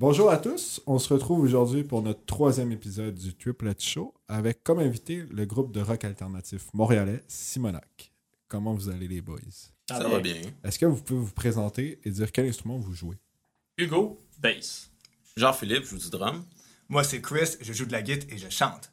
Bonjour à tous, on se retrouve aujourd'hui pour notre troisième épisode du Triplet Show avec comme invité le groupe de rock alternatif montréalais Simonac. Comment vous allez les boys? Ça va bien. Est-ce que vous pouvez vous présenter et dire quel instrument vous jouez? Hugo, bass. Jean-Philippe joue du drum. Moi, c'est Chris, je joue de la guitare et je chante.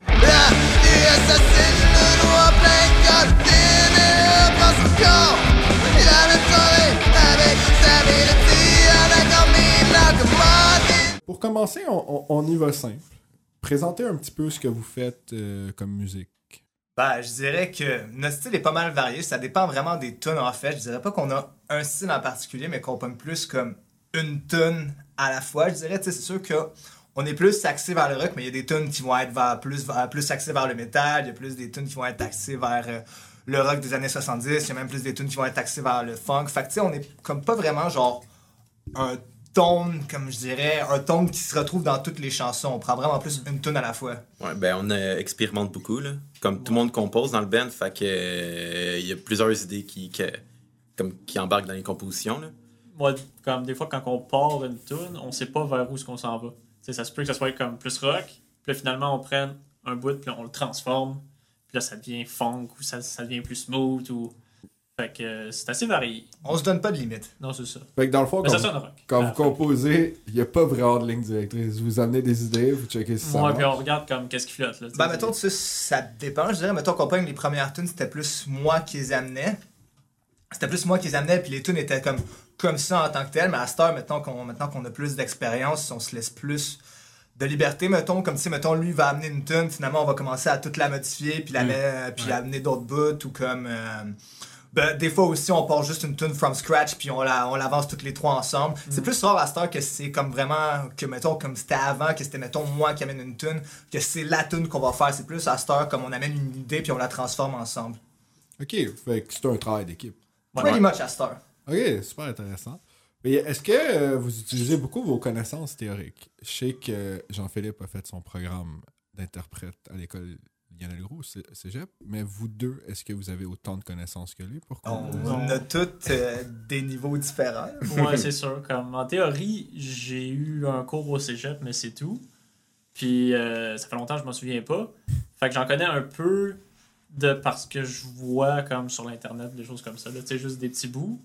Pour commencer, on, y va simple. Présentez un petit peu ce que vous faites euh, comme musique. Ben, je dirais que notre style est pas mal varié. Ça dépend vraiment des tunes, en fait. Je dirais pas qu'on a un style en particulier, mais qu'on pogne plus comme une tune à la fois. Je dirais, c'est sûr que on est plus axé vers le rock, mais il y a des tunes qui vont être vers- plus, axées vers le métal. Il y a plus des tunes qui vont être axées vers euh, le rock des années 70. Il y a même plus des tunes qui vont être axées vers le funk. Fait que, tu sais, on est comme pas vraiment genre un tone, comme je dirais, un tone qui se retrouve dans toutes les chansons. On prend vraiment plus une tune à la fois. Ouais, ben on euh, expérimente beaucoup là. Comme tout le monde compose dans le band, fait que euh, il y a plusieurs idées qui, que- comme, qui embarquent dans les compositions là. Moi, comme des fois, quand on part une tune, on sait pas vers où est-ce qu'on s'en va. Ça se peut que ça soit comme plus rock, puis là, finalement, on prenne un bout, puis on le transforme, puis là, ça devient funk, ou ça, ça devient plus smooth, ou... Fait que euh, c'est assez varié. On se donne pas de limite. Non, c'est ça. Fait que dans le fond, Mais quand, ça sonne rock. quand vous composez, il n'y a pas vraiment de ligne directrice. Vous amenez des idées, vous checkez si ça Ouais, puis on regarde comme qu'est-ce qui flotte, là. Ben, mettons, tu sais, ça dépend. Je dirais, mettons qu'on pogne les premières tunes, c'était plus moi qui les amenais. C'était plus moi qui les amenais, puis les tunes étaient comme, comme ça en tant que tel. Mais à cette heure, maintenant qu'on maintenant qu'on a plus d'expérience, on se laisse plus de liberté, mettons, comme si, mettons, lui va amener une tune, finalement, on va commencer à toute la modifier, puis, la Mm. mettre- puis amener d'autres bouts, ou comme... euh, ben, des fois aussi, on part juste une tune from scratch, puis on la- on l'avance toutes les trois ensemble. C'est plus rare à cette heure que c'est comme vraiment, que mettons, comme c'était avant, que c'était, mettons, moi qui amène une tune, que c'est la tune qu'on va faire. C'est plus à cette heure comme on amène une idée, puis on la transforme ensemble. Ok, fait que c'est un travail d'équipe. Ouais. Pretty much à cette heure. Ok, super intéressant. Mais est-ce que euh, vous utilisez beaucoup vos connaissances théoriques? Je sais que Jean-Philippe a fait son programme d'interprète à l'école Lionel Gros, cé- cégep, mais vous deux, est-ce que vous avez autant de connaissances que lui? Pour On, a tous euh, des niveaux différents. Ouais, c'est sûr. Comme, en théorie, j'ai eu un cours au cégep, mais c'est tout. Puis euh, ça fait longtemps que je m'en souviens pas. Fait que j'en connais un peu de parce que je vois comme sur l'internet des choses comme ça. là. Tu sais, juste des petits bouts.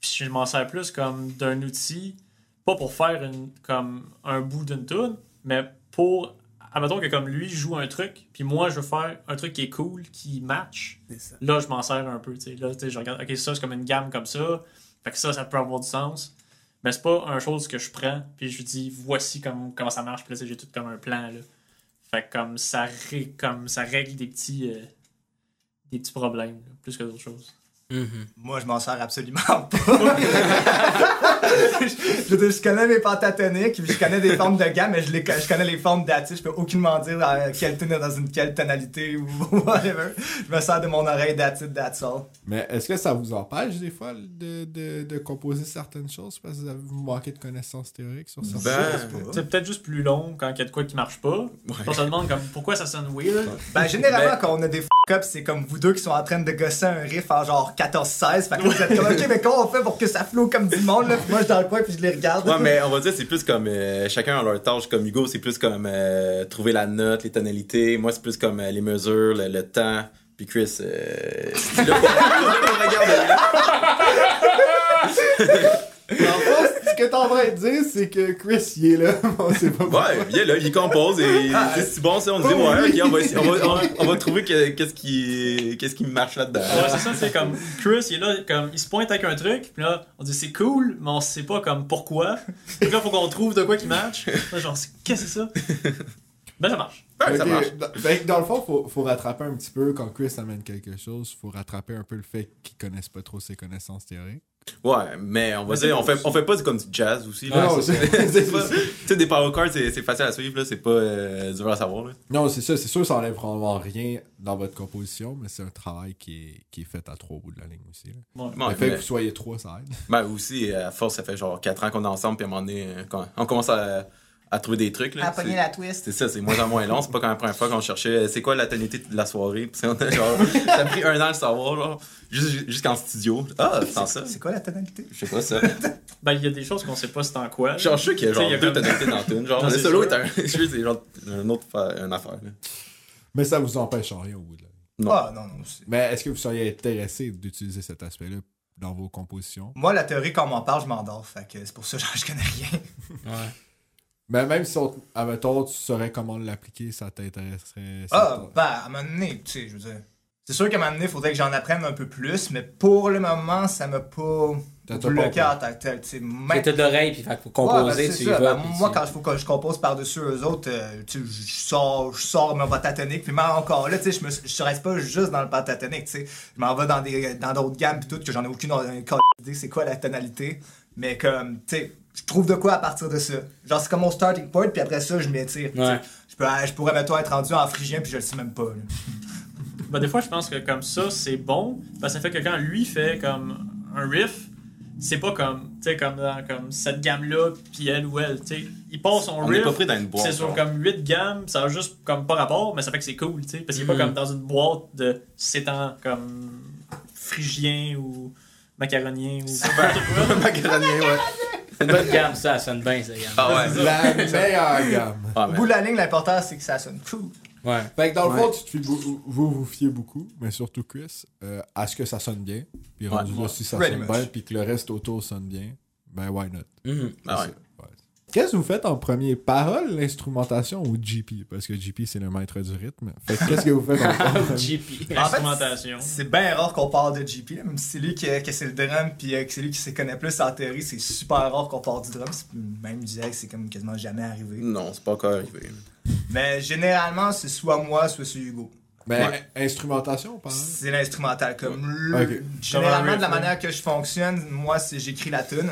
Puis je m'en sers plus comme d'un outil, pas pour faire une, comme un bout d'une tune, mais pour. Admettons que comme lui joue un truc, puis moi je veux faire un truc qui est cool, qui match. Là, je m'en sers un peu. tu sais. Là, tu sais, je regarde, ok, ça c'est comme une gamme comme ça. Fait que ça, ça peut avoir du sens. Mais c'est pas un chose que je prends, puis je dis voici comme, comment ça marche, puis là, j'ai tout comme un plan. Là. Fait que comme ça, ré- comme ça règle des petits, euh, des petits problèmes, là, plus que d'autres choses. Moi, je m'en sers absolument pas. je, connais mes pentatoniques, puis je connais des formes de gamme, mais je, les, je connais les formes d'attitude. Je peux aucunement dire euh, quelle tune est dans une quelle tonalité ou whatever. Je me sers de mon oreille d'attitude, that's all. Mais est-ce que ça vous empêche des fois de, de, de composer certaines choses? Parce que vous, manquez de connaissances théoriques sur certaines Ben, choses? C'est peut-être juste plus long quand il y a de quoi qui marche pas. On se demande comme pourquoi ça sonne weird. Ben, généralement, Ben- quand on a des f***ups, c'est comme vous deux qui sont en train de gosser un riff en genre 14-16. Fait que là, vous êtes comme, ok, mais comment on fait pour que ça flow comme du monde, là? Puis moi, je suis dans le coin, puis je les regarde. Ouais, mais on va dire c'est plus comme euh, chacun a leur tâche. Comme Hugo, c'est plus comme euh, trouver la note, les tonalités. Moi, c'est plus comme euh, les mesures, le, le temps. Puis Chris, euh, là ce que t'es en train de dire, c'est que Chris, il est là. On sait pas pourquoi. Ouais, il est là, il compose et c'est si bon ça. On dit ouais, ok, on va, essayer- on va, on va- on va trouver que- qu'est-ce qui, qu'est-ce qui marche là-dedans. Ouais, c'est ça, c'est comme Chris, il est là, comme il se pointe avec un truc, puis là, on dit c'est cool, mais on sait pas comme pourquoi. Donc là, faut qu'on trouve de quoi qui match. Là, genre, c'est- qu'est-ce que c'est ça? Ben, ça marche. Ouais, ça marche. dans- le fond, faut, faut rattraper un petit peu quand Chris amène quelque chose, faut rattraper un peu le fait qu'ils connaissent pas trop ses connaissances théoriques. Ouais, mais on va Mais dire, on fait, on fait pas du- comme du jazz aussi. Ah Là. non, C'est- pas- Tu sais, des power cards, c'est facile à suivre, là. C'est pas euh, dur à savoir, là. Non, c'est ça, c'est sûr, ça enlève probablement rien dans votre composition, mais c'est un travail qui est, qui est fait à trois bouts de la ligne aussi. Là. Ouais. Ouais, le fait mais- que vous soyez trois, ça aide. Ben aussi, à force, ça fait genre 4 ans qu'on est ensemble, puis à un moment donné, euh, quand on commence à, à trouver des trucs. Là. À pogner C'est- la twist. C'est ça, c'est moins en moins long. C'est pas comme la première fois qu'on cherchait euh, c'est quoi la tonalité de la soirée? Puis on a genre, ça a pris un an à le savoir, genre, juste- jusqu'en studio. Ah, c'est ça. C'est quoi la tonalité? Je sais pas ça. Ben, il y a des choses qu'on sait pas c'est en quoi. là. Genre, je sais qu'il y a genre il y a deux comme- tonalités dans la tune. Genre, Non, le c'est solo sûr. est un. C'est genre un autre fa- une affaire. Là. Mais ça vous empêche en rien au bout de ligne. Non. Ah, non, non. c'est- Mais est-ce que vous seriez intéressé d'utiliser cet aspect-là dans vos compositions? Moi, la théorie, quand on m'en parle, je m'endors. Fait que c'est pour ça, genre, je connais rien. Ouais. Mais même si, on, admettons, tu saurais comment l'appliquer, ça t'intéresserait. Ah, ben, à un moment donné, tu sais, je veux dire. C'est sûr qu'à un moment donné, il faudrait que j'en apprenne un peu plus, mais pour le moment, ça m'a pas bloqué pas- en tant que tel. Tu même- t'as de l'oreille, puis fait que pour Ouais, composer, ben, tu y vas. Ben, moi, tu- quand il faut que je compose par-dessus eux autres, euh, tu sais, je je sors, je sors ma pentatonique, puis même encore là, tu sais, je me je je reste pas juste dans le pentatonique, tu sais. Je m'en vais dans des dans d'autres gammes, puis tout, que j'en ai aucune euh, idée c'est quoi la tonalité. Mais comme, tu sais, je trouve de quoi à partir de ça. Genre, c'est comme mon starting point, puis après ça, je m'étire. Ouais. Je, peux, je pourrais, mettons, être rendu en phrygien, puis je le sais même pas. là. Ben, des fois, je pense que comme ça, c'est bon. Parce que ça fait que quand lui fait comme un riff, c'est pas comme, tu sais, comme dans comme cette gamme-là, puis elle ou elle, tu sais. Il passe son On riff. pas pris dans une boîte. C'est sur comme 8 gammes, ça a juste comme pas rapport, mais ça fait que c'est cool, tu sais. Parce qu'il est Mhm. pas comme dans une boîte de c'est en comme phrygien ou macaronien ou. Macaronien, ouais. C'est une bonne gamme, ça, ça sonne bien, ça, gamme. Ah ouais. La meilleure gamme. Ah, Au bout de la ligne, l'important, c'est que ça sonne cool. Ouais. Fait que dans le Ouais. fond, tu te fies beaucoup- vous vous fiez beaucoup, mais surtout Chris, euh, à ce que ça sonne bien. Puis rendu Ouais. là, si ça Pretty sonne much. bien, puis que le reste autour sonne bien, ben why not? Mhm. Ah ouais. Ouais. Qu'est-ce que vous faites en premier? Parole, l'instrumentation ou GP? Parce que GP, c'est le maître du rythme. Fait que qu'est-ce que vous faites en premier? GP. En fait, Instrumentation. C'est bien rare qu'on parle de GP, là, même si c'est lui qui, que c'est le drum, puis euh, que c'est lui qui se connaît plus en théorie, c'est super rare qu'on parle du drum. Même je dirais que c'est comme quasiment jamais arrivé. Non, c'est pas encore arrivé. Mais généralement, c'est soit moi, soit c'est Hugo. Mais Ouais. instrumentation, parole? C'est l'instrumental. Comme le- Ok. Généralement, de la manière que je fonctionne, moi, c'est j'écris la tune.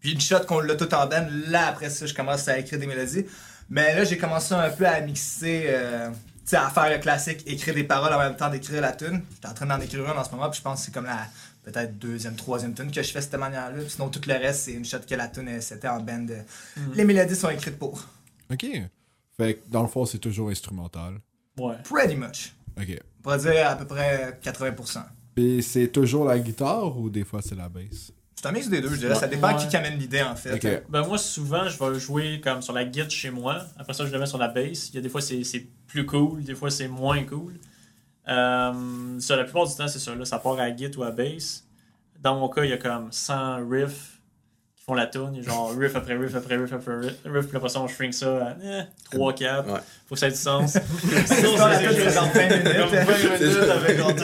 Puis une shot qu'on l'a tout en band, là, après ça, je commence à écrire des mélodies. Mais là, j'ai commencé un peu à mixer, euh, tu sais, à faire le classique, écrire des paroles en même temps d'écrire la tune. J'étais en train d'en écrire une en ce moment, puis je pense que c'est comme la peut-être deuxième, troisième tune que je fais de cette manière-là. Sinon, tout le reste, c'est une shot que la tune, euh, c'était en band. euh, Mhm. Les mélodies sont écrites pour. Ok. Fait que dans le fond, c'est toujours instrumental. Ouais. Pretty much. Ok. On pourrait dire à peu près 80%. Puis c'est toujours la guitare ou des fois c'est la bass? C'est un mix des deux, je dirais. Ça dépend Ouais. qui qui amène l'idée, en fait. Ben moi, souvent, je vais jouer comme sur la guitare chez moi. Après ça, je le mets sur la bass. Il y a des fois, c'est c'est plus cool. Des fois, c'est moins cool. Euh, ça, la plupart du temps, c'est ça. Là, ça part à la guitare ou à bass. Dans mon cas, il y a comme 100 riffs font la a genre riff après riff après riff après riff. riff puis après ça, on shrink ça à eh, 3-4. Ouais. Faut que ça ait du sens. C'est Sinon, ça, la c'est tune, c'est juste genre 20 comme minutes. 20 minutes avec genre,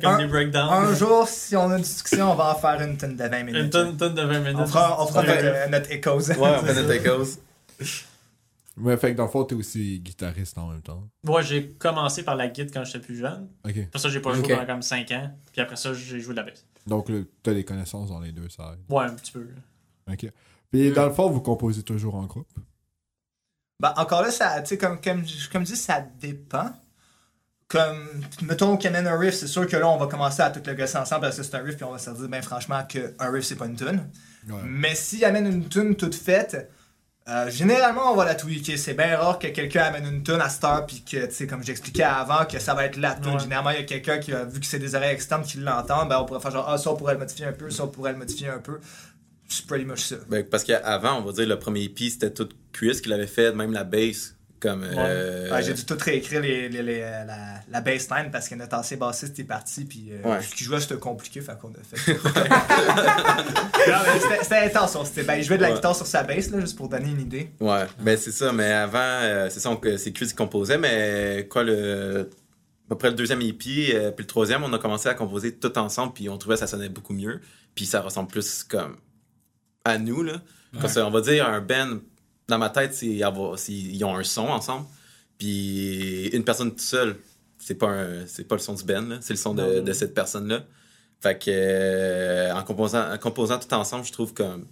comme Un- des breakdowns. Un jour, si on a une discussion, on va en faire une tonne de 20 minutes. Une tonne, tonne de 20 minutes. On fera, on fera Ouais. notre, euh, notre echoes. Ouais, on fait notre écose. Ouais, fait que dans le fond, t'es aussi guitariste en même temps. Moi, j'ai commencé par la guitare quand j'étais plus jeune. Ok. Après ça, j'ai pas joué Ok. pendant comme 5 ans. Puis après ça, j'ai joué de la baisse. Donc là, t'as des connaissances dans les deux sides. Ouais, un petit peu. Ok. Puis dans le fond, vous composez toujours en groupe? Ben, encore là, ça, tu sais, comme, comme, comme je dis, ça dépend. Comme, mettons qu'il amène un riff, c'est sûr que là, on va commencer à tout le gosser ensemble parce que c'est un riff, puis on va se dire, ben franchement, qu'un riff, c'est pas une tune. Ouais. Mais s'il amène une tune toute faite, euh, généralement, on va la tweaker. C'est bien rare que quelqu'un amène une tune à Star, puis que, tu sais, comme j'expliquais avant, que ça va être la tune. Ouais. Généralement, il y a quelqu'un qui, a vu que c'est des oreilles externes qui l'entendent, ben on pourrait faire genre, ah, ça, on pourrait le modifier un peu, ça, on pourrait le modifier un peu. C'est pretty much ça. Ben, parce qu'avant, on va dire, le premier EP, c'était tout Chris qui l'avait fait, même la bass. Comme. euh, Ouais, j'ai dû tout réécrire les, les- les- euh, la, la baseline parce que notre ancien bassiste est parti puis euh, Ouais. ce qu'il jouait c'était compliqué fait qu'on a fait c'était- intense on- c'était ben, il jouait de la guitare sur sa bass là juste pour donner une idée Ouais, ben c'est ça, mais avant, euh, c'est ça, c'est Chris qui composait, mais quoi, le. À peu près le deuxième EP, euh, puis le troisième, on a commencé à composer tout ensemble, puis on trouvait que ça sonnait beaucoup mieux, puis ça ressemble plus comme à nous, là. Parce qu'on va dire, un band, dans ma tête, c'est avoir, c'est- ils ont un son ensemble, puis une personne toute seule, c'est pas, un- c'est pas le son du band, là, c'est le son de, cette personne-là. Fait que, euh, en, composant, en composant tout ensemble, je trouve comme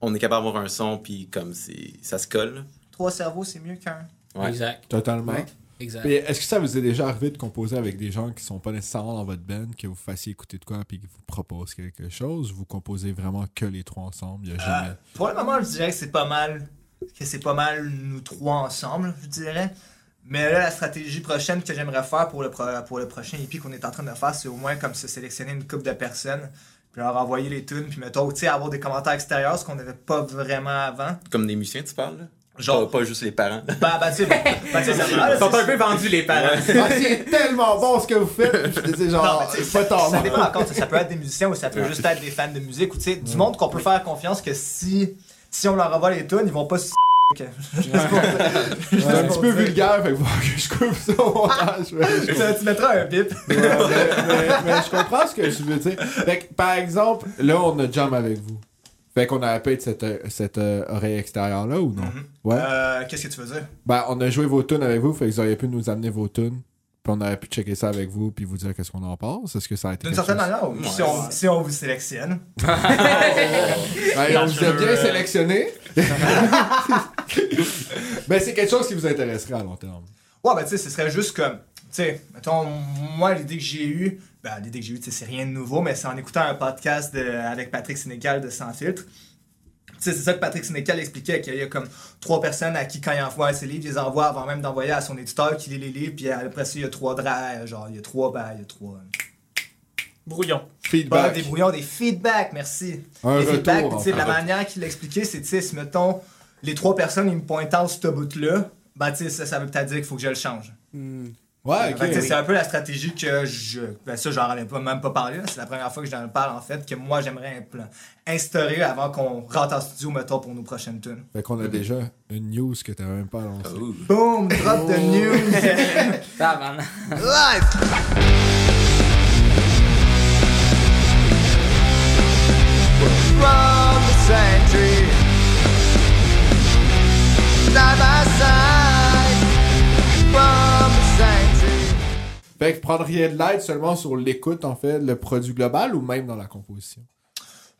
on est capable d'avoir un son, puis comme c'est, ça se colle. là. trois cerveaux c'est mieux qu'un Ouais. Exact. Totalement. Ouais. Exact. Est-ce que ça vous est déjà arrivé de composer avec des gens qui sont pas nécessairement dans votre band, que vous fassiez écouter de quoi puis qu'ils vous proposent quelque chose? Vous composez vraiment que les trois ensemble? Il y a jamais... pour le moment je dirais que c'est pas mal que c'est pas mal nous trois ensemble, je dirais. Mais là, la stratégie prochaine que j'aimerais faire pour le, pro- pour le prochain EP qu'on est en train de faire, c'est au moins comme se sélectionner une couple de personnes, puis leur envoyer les tunes, puis mettons, tu sais, avoir des commentaires extérieurs, ce qu'on n'avait pas vraiment avant. Comme des musiciens, tu parles, là? Genre- Pas, pas juste les parents. Bah, bah, tu sais, bah, là, Ils sont un peu vendus, les parents. Ah, c'est tellement bon ce que vous faites. C'est Non, genre, sais, pas tant ça dépend encore, ça peut être des musiciens ou ça peut juste être des fans de musique ou tu sais, du monde qu'on peut faire confiance que si, si on leur envoie les tunes, ils vont pas se Ok. C'est un petit peu vulgaire, fait que je coupe ça au montage. je Tu, tu mettras un bip. Ouais, mais, mais- mais je comprends ce que tu veux dire. Fait que, par exemple, là, on a jam avec vous. Fait qu'on a peut-être cette, euh, cette euh, oreille extérieure-là ou non? Ouais. Euh, Qu'est-ce que tu veux dire? Ben, on a joué vos tunes avec vous, fait que vous auriez pu nous amener vos tunes. Puis on aurait pu checker ça avec vous, puis vous dire qu'est-ce qu'on en pense. Est-ce que ça a été D'une certaine chose? manière, si, on, si on vous sélectionne. Ouais, on vous a bien sélectionné. ben, c'est quelque chose qui vous intéresserait à long terme. Ouais, ben tu sais, ce serait juste comme. Tu sais, mettons, moi, l'idée que j'ai eue, ben l'idée que j'ai eue, tu sais, c'est rien de nouveau, mais c'est en écoutant un podcast de- avec Patrick Sénécal de Sans Filtre. C'est ça que Patrick Sénécal expliquait, qu'il y a comme trois personnes à qui, quand il envoie ses livres, il les envoie avant même d'envoyer à son éditeur qui lit les livres, puis après ça, il y a trois draps, genre, il y a trois, ben, il y a trois. Brouillon. Pas Feedback. des brouillons, des feedbacks, merci. Un des retour, feedbacks, tu sais, la manière qu'il l'expliquait, c'est, tu sais, si mettons, les trois personnes, ils me pointent en ce bout-là, ben, tu sais, ça, ça veut peut-être dire qu'il faut que je le change. Ouais, ok. Fait que, tu sais, C'est un peu la stratégie que je. Ben ça, j'en ai pas, même pas parlé. là. C'est la première fois que j'en parle, en fait, que moi, j'aimerais instaurer avant qu'on rentre en studio, mettons, pour nos prochaines tunes. Fait qu'on a déjà une news que t'avais même pas annoncée. Oh. Boom! Drop the news! Live! From the sanctuary, side by side, from the sanctuary. Fait que prendriez de l'aide seulement sur l'écoute, en fait, le produit global ou même dans la composition?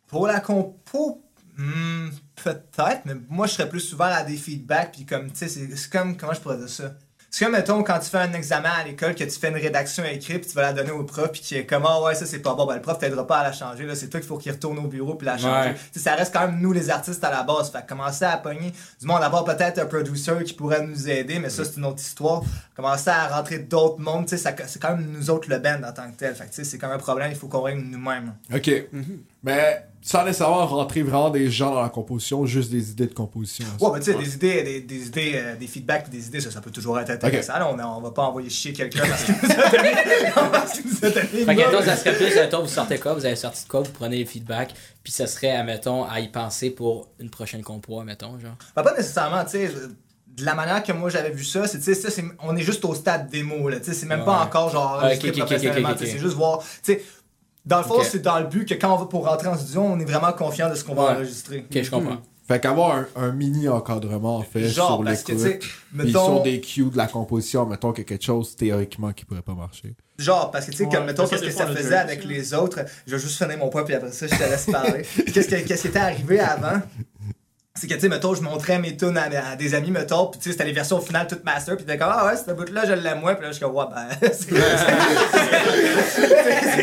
Pour la compo, hmm, peut-être, mais moi je serais plus ouvert à des feedbacks, puis comme, tu sais, c'est c'est comme, comment je pourrais dire ça? C'est comme, mettons, quand tu fais un examen à l'école, que tu fais une rédaction écrite, puis tu vas la donner au prof, puis qui est comme, ah ouais, ça c'est pas bon, ben le prof t'aidera pas à la changer, là, c'est toi qu'il faut qu'il retourne au bureau, puis la changer. Ouais. Tu sais, ça reste quand même nous les artistes à la base, fait que commencer à pogner du monde, avoir peut-être un producer qui pourrait nous aider, mais ça c'est une autre histoire. Commencer à rentrer d'autres mondes, tu sais, ça- c'est quand même nous autres le band en tant que tel, fait que tu sais, c'est quand même un problème, il faut qu'on règle nous-mêmes. Ok. Mais sans nécessairement rentrer vraiment des gens dans la composition, juste des idées de composition. Ouais, ben tu sais, des idées, des, des idées, euh, des feedbacks, des idées, ça, ça peut toujours être intéressant. Là, on, a- on va pas envoyer chier quelqu'un parce qu'il nous a donné. parce qu'il nous a donné une Fait que, ça serait plus, mettons, vous sortez quoi, vous avez sorti de quoi, vous prenez les feedbacks, puis ça serait, admettons, à y penser pour une prochaine compo, mettons, genre. Ben, pas nécessairement, tu sais. De la manière que moi j'avais vu ça, c'est, tu sais, ça, c'est, on est juste au stade démo, là, tu sais, c'est même pas encore genre Ok, enregistré ok, ok, ok, professionnellement, ok, tu sais, ok. c'est juste voir, tu sais, dans le fond, c'est dans le but que quand on va pour rentrer en studio, on est vraiment confiant de ce qu'on va Ouais. enregistrer. Ok, je comprends. Fait qu'avoir un, un mini encadrement, en fait, Genre, sur parce que, mettons, sur des cues de la composition, mettons qu'il y a quelque chose théoriquement qui pourrait pas marcher. Genre, parce que tu sais, Ouais, comme mettons, qu'est-ce que ça faisait avec les autres? Je vais juste finir mon point, puis après ça, je te laisse parler. qu'est-ce, que- qu'est-ce qui était arrivé avant? C'est que, tu sais, mettons, je montrais mes tunes à, à des amis, mettons, puis tu sais, c'était les versions finales toutes master, puis t'es comme, ah ouais, cette bout-là, je l'aime moins, puis là, je suis comme, ouais, ben, c'est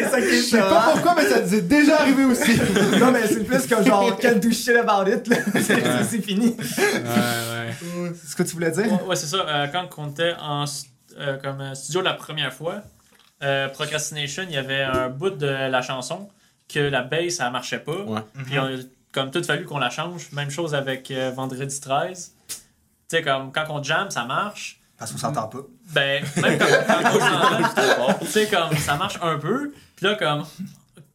ça qui est Je sais pas pourquoi, mais ça nous est déjà arrivé aussi. Non, mais c'est plus comme genre, can't do shit about it, là. C'est fini. Ouais, ouais. C'est ce que tu voulais dire? Ouais, ouais, c'est ça. Euh, quand on était en st- euh, comme euh, studio la première fois, euh, Procrastination, il y avait un bout de la chanson que la bass, ça marchait pas. Ouais. Puis on a comme tout fallu qu'on la change. Même chose avec euh, Vendredi 13. Tu sais, comme quand on jam, ça marche. Parce qu'on s'entend pas. Ben, même quand, quand on s'entend, tu sais, comme ça marche un peu. Puis là, comme,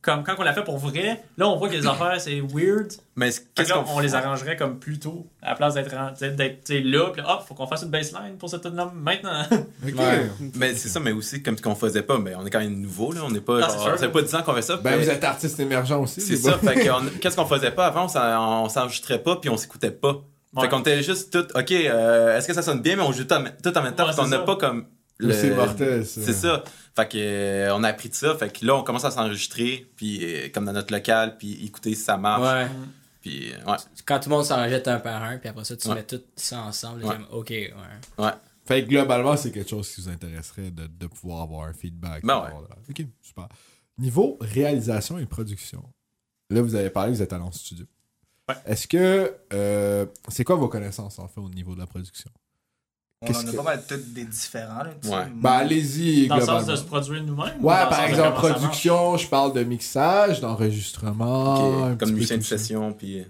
comme quand on l'a fait pour vrai, là, on voit que les affaires, c'est weird. Mais qu'est-ce que là, qu'on on les arrangerait comme plus tôt, à la place d'être là, puis là, hop, faut qu'on fasse une baseline pour cette tune-là maintenant. Ok. Ouais. Mais c'est ça, mais aussi, comme ce qu'on faisait pas, mais on est quand même nouveau, là. On n'est pas. Ah, ça fait pas 10 ans qu'on fait ça. Ben, mais vous êtes artiste émergent aussi. C'est ça. Fait qu'est-ce qu'on faisait pas avant? On s'en- on s'enregistrait pas, puis on s'écoutait pas. Ouais. Fait qu'on était juste tout, ok, euh, est-ce que ça sonne bien, mais on joue tout en, tout en même temps, Ouais, parce qu'on n'a pas comme. C'est mortel, ça. C'est ça. Fait que euh, on a appris de ça. Fait que là, on commence à s'enregistrer, puis euh, comme dans notre local, puis écouter si ça marche. Ouais. Puis euh, ouais. Quand tout le monde s'en rejette un par un, puis après ça, tu Ouais. mets tout ça ensemble, Ouais. comme, ok, ouais. Ouais. Fait que globalement, c'est quelque chose qui vous intéresserait de, de pouvoir avoir un feedback. Ben ouais. Avoir Ok, super. Niveau réalisation et production. Là, vous avez parlé, vous êtes allé en studio. Est-ce que. euh, c'est quoi vos connaissances, en fait, au niveau de la production? On en a que- pas mal toutes des différents. Là. Ouais. Ben, allez-y, Dans le sens de se produire nous-mêmes ou Ouais, par exemple, production, je parle de mixage, d'enregistrement. Comme musicien de session, puis euh,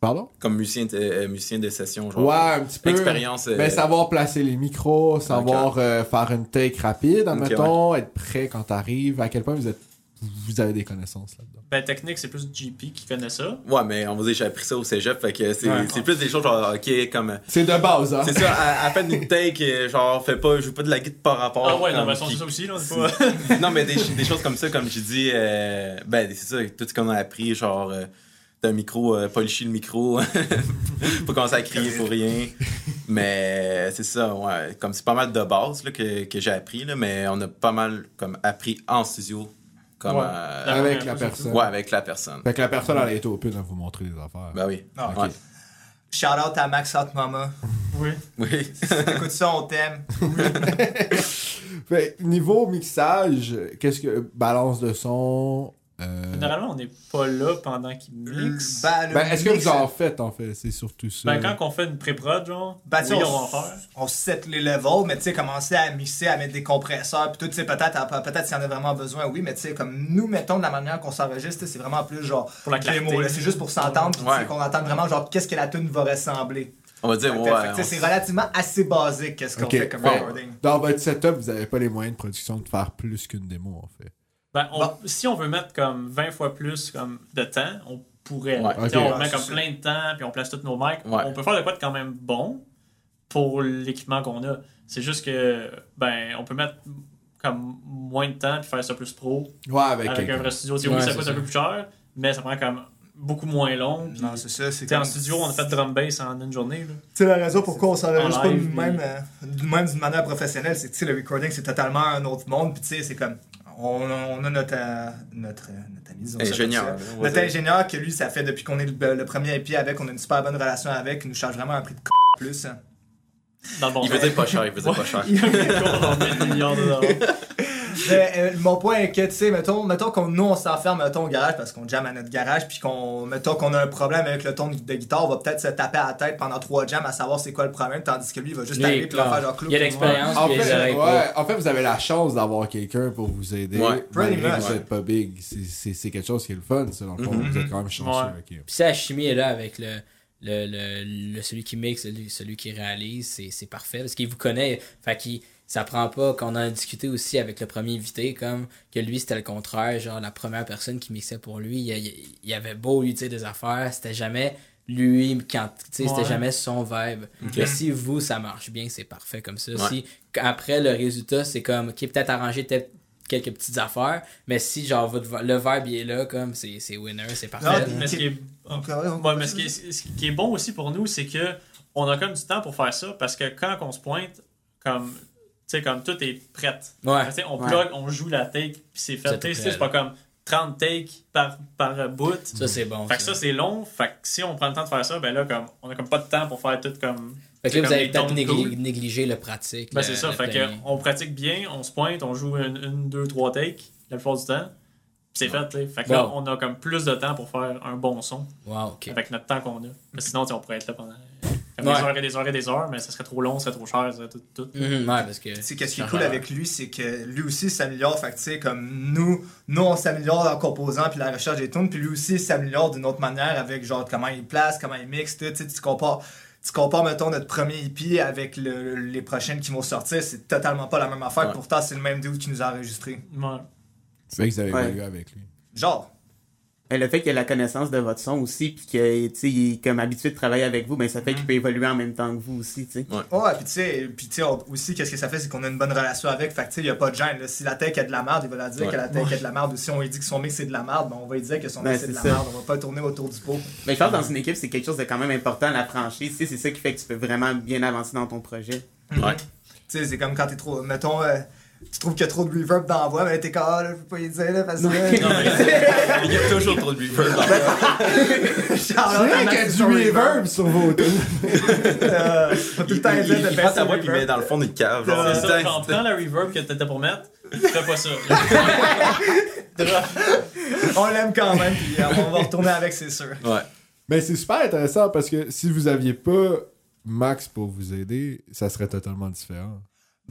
Pardon? comme musicien de, euh, musicien de session, genre. Ouais, un petit peu. Expérience. euh, Ben, savoir placer les micros, savoir euh, faire une take rapide, admettons, être prêt quand t'arrives. À quel point vous êtes vous avez des connaissances là-dedans. Ben, technique, c'est plus JP qui connaît ça. Ouais, mais on va dire, j'ai appris ça au cégep, fait que c'est Ouais. plus des choses genre, ok, comme. C'est de base, hein? C'est ça, à, à faire une take, genre, fais pas, joue pas de la guitare par rapport. Ah ouais, non, comme, ben, c'est ça aussi, là, pas... non, mais des, des choses comme ça, comme j'ai dit, euh, ben, c'est ça, tout ce qu'on a appris, genre, euh, d'un micro, euh, policher le micro, pas commencer à crier pour rien. Mais c'est ça, ouais, comme c'est pas mal de base là, que, que j'ai appris, là, mais on a pas mal comme appris en studio, comme Ouais. euh, La Avec la personne. ouais, avec la personne. Fait que la personne, elle a été open à vous montrer des affaires. Ben oui. Ah, Ouais. Shout out à Max Hot Mama. Oui. Oui. Écoute ça, on t'aime. Fait, niveau mixage, qu'est-ce que. Balance de son. Euh, Généralement, on n'est pas là pendant qu'ils mixent. Ben, le Ben, est-ce que vous en faites, en fait? C'est surtout ça. Ben, quand on fait une pré-prod, genre, Ben, oui, on, on va en faire. on set les levels, mais tu sais, commencer à mixer, à mettre des compresseurs, puis tout, tu sais, peut-être, peut-être s'il y en a vraiment besoin, oui, mais tu sais, comme nous, mettons, de la manière qu'on s'enregistre, c'est vraiment plus genre, Pour la clarté. c'est juste pour s'entendre, Ouais. qu'on entende vraiment, genre, qu'est-ce que la tune va ressembler. On va dire, ouais. c'est relativement assez basique, qu'est-ce qu'on fait comme Fait- recording. Dans votre setup, vous avez pas les moyens de production de faire plus qu'une démo, en fait. Ben, on- Bon. Si on veut mettre comme 20 fois plus comme de temps, on pourrait. Ouais. On Ouais, met c'est comme ça. plein de temps, puis on place tous nos mics. Ouais. On peut faire de quoi de quand même bon pour l'équipement qu'on a. C'est juste que, ben, on peut mettre comme moins de temps, puis faire ça plus pro Ouais, avec, avec un vrai studio. Oui, ça c'est coûte ça. un peu plus cher, mais ça prend comme beaucoup moins long. puis- Non, c'est ça, c'est en studio, on a fait drum bass en une journée. Là. Tu sais, la raison pourquoi on s'enregistre En pas puis- euh, nous-mêmes d'une manière professionnelle, c'est que tu sais, le recording, c'est totalement un autre monde. Puis tu sais, c'est comme. On a, on a notre, euh, notre, euh, notre ami, Ingénieur. Notre dire. ingénieur, que lui, ça fait depuis qu'on est le, le premier IP avec, on a une super bonne relation avec, il nous charge vraiment un prix de c plus. hein. Dans le bon Il sens. faisait pas cher, il faisait pas cher. Il y a un cours dans 1000 milliards de dollars. Mais, euh, mon point est que, tu sais, mettons, mettons qu'on nous, on s'enferme, mettons, au garage parce qu'on jamme à notre garage, puis qu'on, mettons qu'on a un problème avec le ton de de guitare, on va peut-être se taper à la tête pendant trois jams à savoir c'est quoi le problème, tandis que lui, il va juste arriver clair. faire genre clou. Il y a l'expérience, En fait, ouais, en fait, vous avez la chance d'avoir quelqu'un pour vous aider. Ouais, pretty much. vous êtes pas big. C'est- quelque chose qui est le fun, ça, dans le fond. Mhm. Vous êtes quand même chanceux. Ouais. ok. Puis si la chimie est là avec le, le, le, le- celui qui mixe, celui, celui qui réalise, c'est, c'est parfait parce qu'il vous connaît. Fait qu'il ça prend pas qu'on en a discuté aussi avec le premier invité, comme que lui c'était le contraire, genre la première personne qui mixait pour lui, il, il, il avait beau lui dire des affaires, c'était jamais lui quand tu sais c'était jamais son vibe. Ok. Que si vous ça marche bien, c'est parfait comme ça. Ouais. Si après le résultat c'est comme OK, peut-être arranger peut-être quelques petites affaires, mais si genre votre, le vibe il est là comme c'est, c'est winner, c'est parfait. Non. Mais ce qui est, ouais, Ouais, mais ce qui, est, ce qui est bon aussi pour nous, c'est que on a comme du temps pour faire ça parce que quand on se pointe, comme, sais, comme tout est prêt. Ouais. Tu sais, on Ouais. plug, on joue la take, puis c'est fait. C'est Tu sais, tout C'est prêt, pas comme 30 takes par, par euh, bout. Ça, c'est bon. Fait que ça, c'est long. Fait que si on prend le temps de faire ça, ben là, comme, on a comme pas de temps pour faire tout comme. Fait que là, vous avez peut-être tones négli- cool. négligé le pratique. Ben, c'est ça. le Fait que on pratique bien, on se pointe, on joue une, une deux, trois takes la plupart du temps. C'est fait, tu sais. Fait que là, on a comme plus de temps pour faire un bon son. Wow, ok. avec notre temps qu'on a. Mais sinon, on pourrait être là pendant comme Ouais. des heures et des heures et des heures, mais ça serait trop long, ça serait trop cher, ça serait tout. tout. Mhm, ouais, parce que. Tu sais, qu'est-ce qui est cool avec lui, c'est que lui aussi il s'améliore. Fait que, tu sais, comme nous, nous, on s'améliore en composant puis la recherche des tunes, puis lui aussi il s'améliore d'une autre manière avec, genre, comment il place, comment il mixe, tout. Tu sais, tu compares, tu compares, mettons, notre premier EP avec le- les prochaines qui vont sortir, c'est totalement pas la même affaire. Ouais. Pourtant, c'est le même dude qui nous a enregistré. Ouais. Fait que vous avez Ouais. évolué avec lui. Genre. Et le fait qu'il ait la connaissance de votre son aussi, puis qu'il tu sais, il est comme habitué de travailler avec vous, ben ça fait qu'il peut évoluer en même temps que vous aussi, tu sais. Ouais, puis tu sais, puis tu sais, aussi, qu'est-ce que ça fait, c'est qu'on a une bonne relation avec. Fait que tu sais, il y a pas de gêne. là. Si la tech est de la merde, il va la dire Ouais. que la tech est de la merde. Ou si on lui dit que son mix c'est de la merde, ben on va lui dire que son Ben, mix c'est de c'est la merde. On va pas tourner autour du pot. Mais je pense que dans une équipe, c'est quelque chose de quand même important, la franchise, tu sais, c'est ça qui fait que tu peux vraiment bien avancer dans ton projet. Ouais. Tu sais, c'est comme quand t'es trop. Mettons, euh, tu trouves qu'il y a trop de reverb dans la voix, mais t'es comme, ah, là, je peux pas y dire, là, parce que. Non, mais il y a toujours trop de reverb. C'est vrai qu'il y a du reverb sur vos tunes. Euh, faut tout le temps il, il, de il prend ta le voix puis il met dans le fond d'une cave. Genre, C'est ça, la reverb que t'étais pour mettre, fais pas ça. On l'aime quand même, puis euh, on va retourner avec, c'est sûr. Ouais. Mais c'est super intéressant parce que si vous aviez pas Max pour vous aider, ça serait totalement différent.